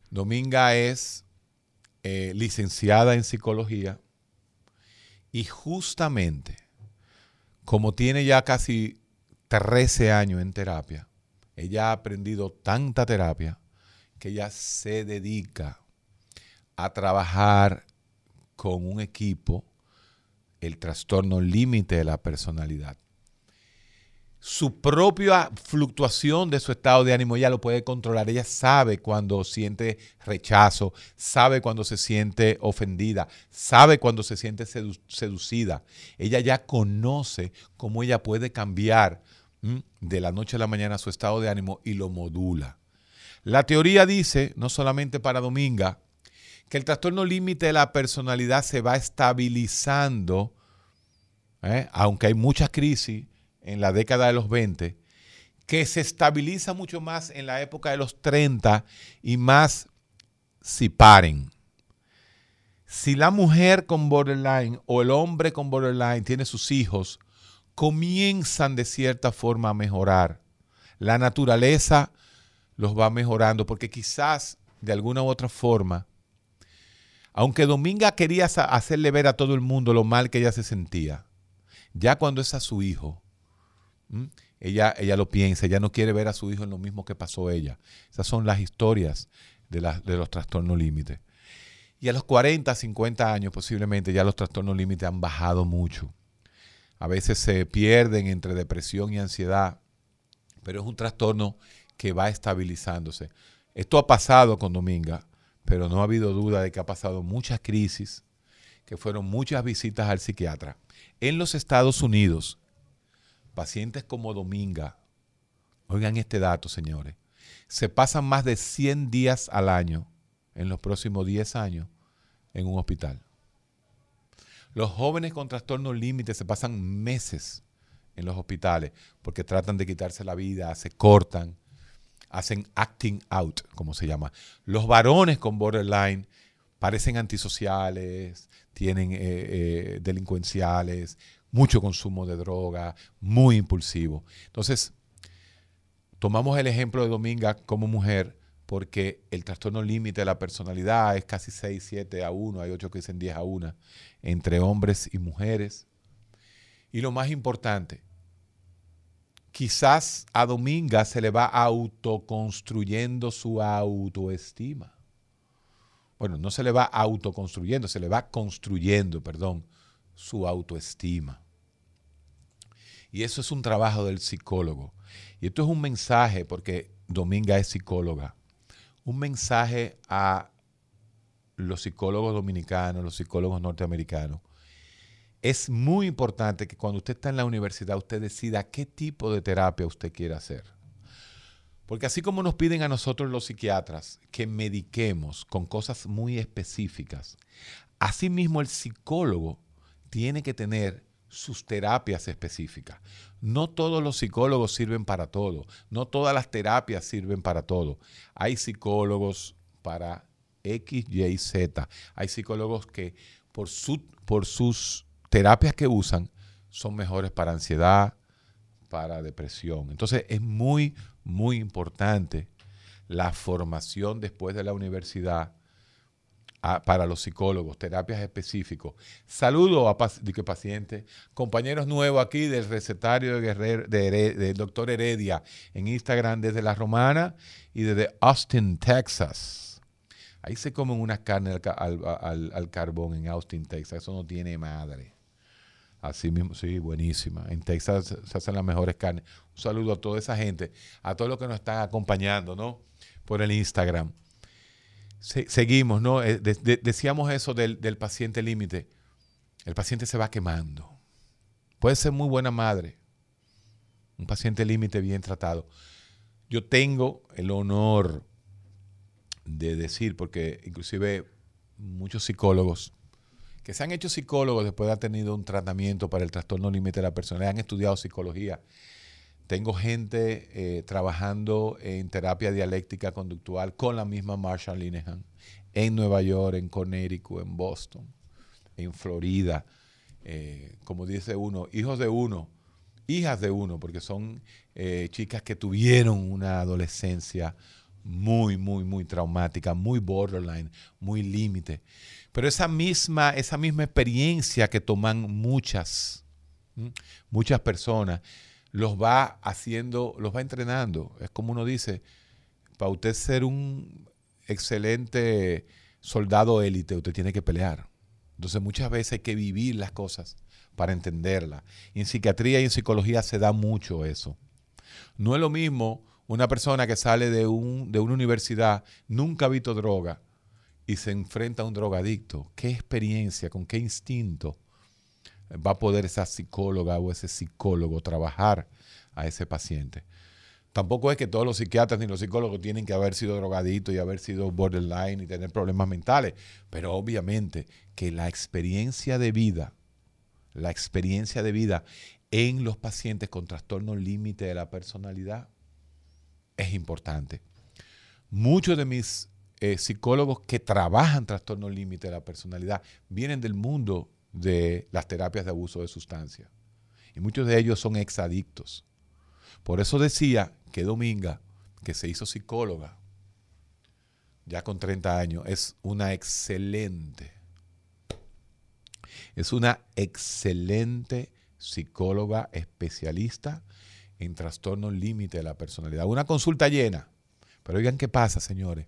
Dominga es eh, licenciada en psicología y justamente como tiene ya casi 13 años en terapia, ella ha aprendido tanta terapia que ella se dedica a trabajar con un equipo el trastorno límite de la personalidad su propia fluctuación de su estado de ánimo, ella lo puede controlar. Ella sabe cuando siente rechazo, sabe cuando se siente ofendida, sabe cuando se siente seducida. Ella ya conoce cómo ella puede cambiar de la noche a la mañana su estado de ánimo y lo modula. La teoría dice, no solamente para Dominga, que el trastorno límite de la personalidad se va estabilizando, ¿eh? aunque hay muchas crisis, en la década de los 20, que se estabiliza mucho más en la época de los 30 y más si paren. Si la mujer con borderline o el hombre con borderline tiene sus hijos, comienzan de cierta forma a mejorar. La naturaleza los va mejorando porque quizás de alguna u otra forma, aunque Dominga quería hacerle ver a todo el mundo lo mal que ella se sentía, ya cuando es a su hijo, Ella, ella lo piensa, ella no quiere ver a su hijo en lo mismo que pasó ella. Esas son las historias de, de los trastornos límites. Y a los 40, 50 años posiblemente ya los trastornos límites han bajado mucho. A veces se pierden entre depresión y ansiedad, pero es un trastorno que va estabilizándose. Esto ha pasado con Dominga, pero no ha habido duda de que ha pasado muchas crisis, que fueron muchas visitas al psiquiatra. En los Estados Unidos, pacientes como Dominga, oigan este dato, señores, se pasan más de 100 días al año en los próximos 10 años en un hospital. Los jóvenes con trastornos límites se pasan meses en los hospitales porque tratan de quitarse la vida, se cortan, hacen acting out, como se llama. Los varones con borderline parecen antisociales, tienen eh, eh, delincuenciales, mucho consumo de droga, muy impulsivo. Entonces, tomamos el ejemplo de Dominga como mujer porque el trastorno límite de la personalidad es casi 6, 7 a 1, hay 8 que dicen 10 a 1, entre hombres y mujeres. Y lo más importante, quizás a Dominga se le va autoconstruyendo su autoestima. Bueno, no se le va autoconstruyendo, se le va construyendo, perdón, su autoestima. Y eso es un trabajo del psicólogo. Y esto es un mensaje, porque Dominga es psicóloga, un mensaje a los psicólogos dominicanos, los psicólogos norteamericanos. Es muy importante que cuando usted está en la universidad usted decida qué tipo de terapia usted quiere hacer. Porque así como nos piden a nosotros los psiquiatras que mediquemos con cosas muy específicas, asimismo el psicólogo tiene que tener sus terapias específicas. No todos los psicólogos sirven para todo, no todas las terapias sirven para todo. Hay psicólogos para X, Y, Z. Hay psicólogos que por, su, por sus terapias que usan son mejores para ansiedad, para depresión. Entonces es muy, muy importante la formación después de la universidad para los psicólogos, terapias específicas. Saludo a pacientes, compañeros nuevos aquí del recetario de Guerrero, doctor Heredia en Instagram desde La Romana y desde Austin, Texas. Ahí se comen unas carnes al carbón en Austin, Texas. Eso no tiene madre. Así mismo, sí, buenísima. En Texas se hacen las mejores carnes. Un saludo a toda esa gente, a todos los que nos están acompañando, ¿no? Por el Instagram. Seguimos, ¿no? Eh, decíamos eso del, del paciente límite. El paciente se va quemando. Puede ser muy buena madre. Un paciente límite bien tratado. Yo tengo el honor de decir, porque inclusive muchos psicólogos que se han hecho psicólogos después de haber tenido un tratamiento para el trastorno límite de la personalidad, han estudiado psicología. Tengo gente eh, trabajando en terapia dialéctica conductual con la misma Marshall Linehan en Nueva York, en Connecticut, en Boston, en Florida. Eh, como dice uno, hijos de uno, hijas de uno, porque son eh, chicas que tuvieron una adolescencia muy, muy, muy traumática, muy borderline, muy límite. Pero esa misma, esa misma experiencia que toman muchas, muchas personas, los va haciendo, los va entrenando. Es como uno dice, para usted ser un excelente soldado élite, usted tiene que pelear. Entonces muchas veces hay que vivir las cosas para entenderlas. En psiquiatría y en psicología se da mucho eso. No es lo mismo una persona que sale de, un, de una universidad, nunca ha visto droga, y se enfrenta a un drogadicto, ¿qué experiencia, con qué instinto va a poder esa psicóloga o ese psicólogo trabajar a ese paciente? Tampoco es que todos los psiquiatras ni los psicólogos tienen que haber sido drogaditos y haber sido borderline y tener problemas mentales, pero obviamente que la experiencia de vida, la experiencia de vida en los pacientes con trastorno límite de la personalidad es importante. Muchos de mis eh, psicólogos que trabajan trastorno límite de la personalidad vienen del mundo de las terapias de abuso de sustancias. Y muchos de ellos son exadictos. Por eso decía que Dominga, que se hizo psicóloga, ya con 30 años, es una excelente, es una excelente psicóloga especialista en trastorno límite de la personalidad. Una consulta llena. Pero oigan qué pasa, señores.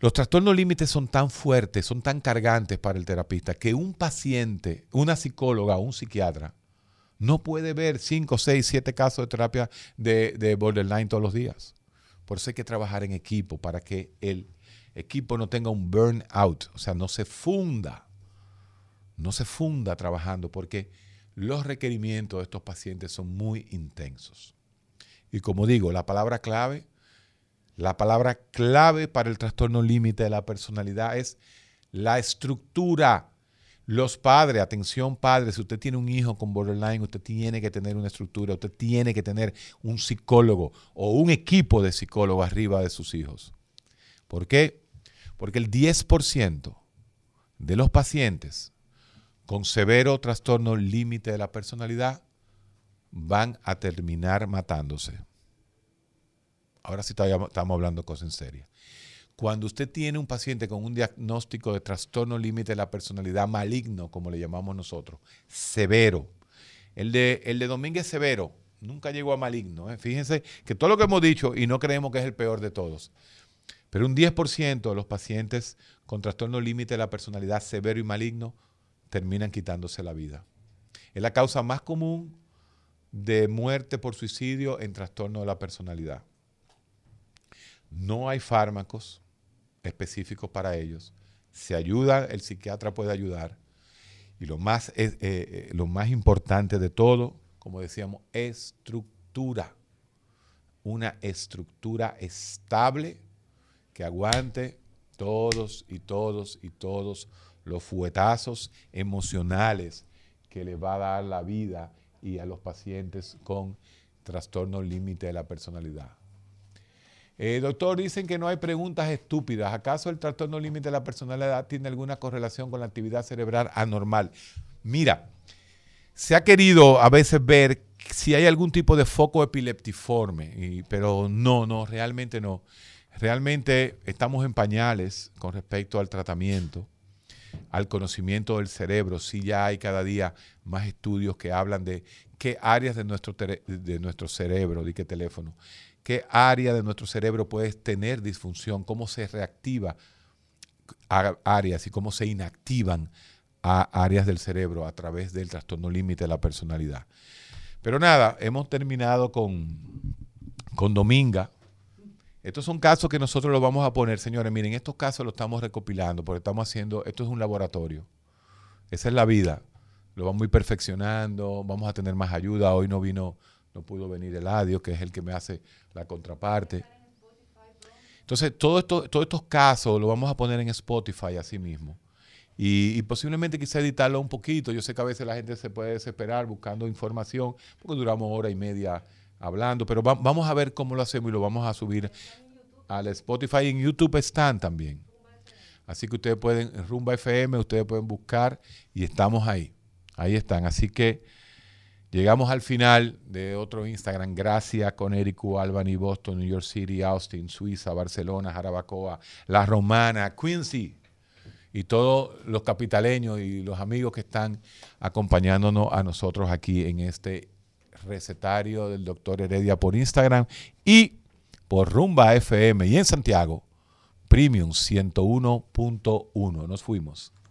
Los trastornos límites son tan fuertes, son tan cargantes para el terapista, que un paciente, una psicóloga un psiquiatra, no puede ver 5, 6, 7 casos de terapia de, de, borderline todos los días. Por eso hay que trabajar en equipo para que el equipo no tenga un burnout, o sea, no se funda, no se funda trabajando, porque los requerimientos de estos pacientes son muy intensos. Y como digo, la palabra clave la palabra clave para el trastorno límite de la personalidad es la estructura. Los padres, atención padres, si usted tiene un hijo con borderline, usted tiene que tener una estructura, usted tiene que tener un psicólogo o un equipo de psicólogos arriba de sus hijos. ¿Por qué? Porque el 10% de los pacientes con severo trastorno límite de la personalidad van a terminar matándose. Ahora sí estamos hablando cosas en serio. Cuando usted tiene un paciente con un diagnóstico de trastorno límite de la personalidad maligno, como le llamamos nosotros, severo, el de, el de Domínguez severo nunca llegó a maligno. ¿eh? Fíjense que todo lo que hemos dicho, y no creemos que es el peor de todos, pero un 10% de los pacientes con trastorno límite de la personalidad severo y maligno terminan quitándose la vida. Es la causa más común de muerte por suicidio en trastorno de la personalidad. No hay fármacos específicos para ellos. Se ayuda, el psiquiatra puede ayudar. Y lo más, eh, eh, lo más importante de todo, como decíamos, estructura. Una estructura estable que aguante todos y todos y todos los fuetazos emocionales que le va a dar la vida y a los pacientes con trastorno límite de la personalidad. Eh, doctor, dicen que no hay preguntas estúpidas. ¿Acaso el trastorno límite de la personalidad tiene alguna correlación con la actividad cerebral anormal? Mira, se ha querido a veces ver si hay algún tipo de foco epileptiforme, pero no, no, realmente no. Realmente estamos en pañales con respecto al tratamiento, al conocimiento del cerebro. Sí ya hay cada día más estudios que hablan de qué áreas de nuestro, de nuestro cerebro, de qué teléfono, qué área de nuestro cerebro puede tener disfunción, cómo se reactiva áreas y cómo se inactivan a áreas del cerebro a través del trastorno límite de la personalidad. Pero nada, hemos terminado con, con Dominga. Estos son casos que nosotros los vamos a poner, señores. Miren, estos casos los estamos recopilando porque estamos haciendo, esto es un laboratorio. Esa es la vida. Lo vamos a ir perfeccionando, vamos a tener más ayuda. Hoy no vino no pudo venir Eladio, que es el que me hace la contraparte. Entonces, todo esto, todos estos casos los vamos a poner en Spotify así mismo. Y, posiblemente quizá editarlo un poquito. Yo sé que a veces la gente se puede desesperar buscando información, porque duramos hora y media hablando, pero vamos a ver cómo lo hacemos y lo vamos a subir al Spotify en YouTube están también. Así que ustedes pueden, Rumba FM, ustedes pueden buscar y estamos ahí. Ahí están. Así que Llegamos al final de otro Instagram. Gracias con Ericu, Albany, Boston, New York City, Austin, Suiza, Barcelona, Jarabacoa, La Romana, Quincy y todos los capitaleños y los amigos que están acompañándonos a nosotros aquí en este recetario del doctor Heredia por Instagram y por Rumba FM y en Santiago, Premium 101.1. Nos fuimos.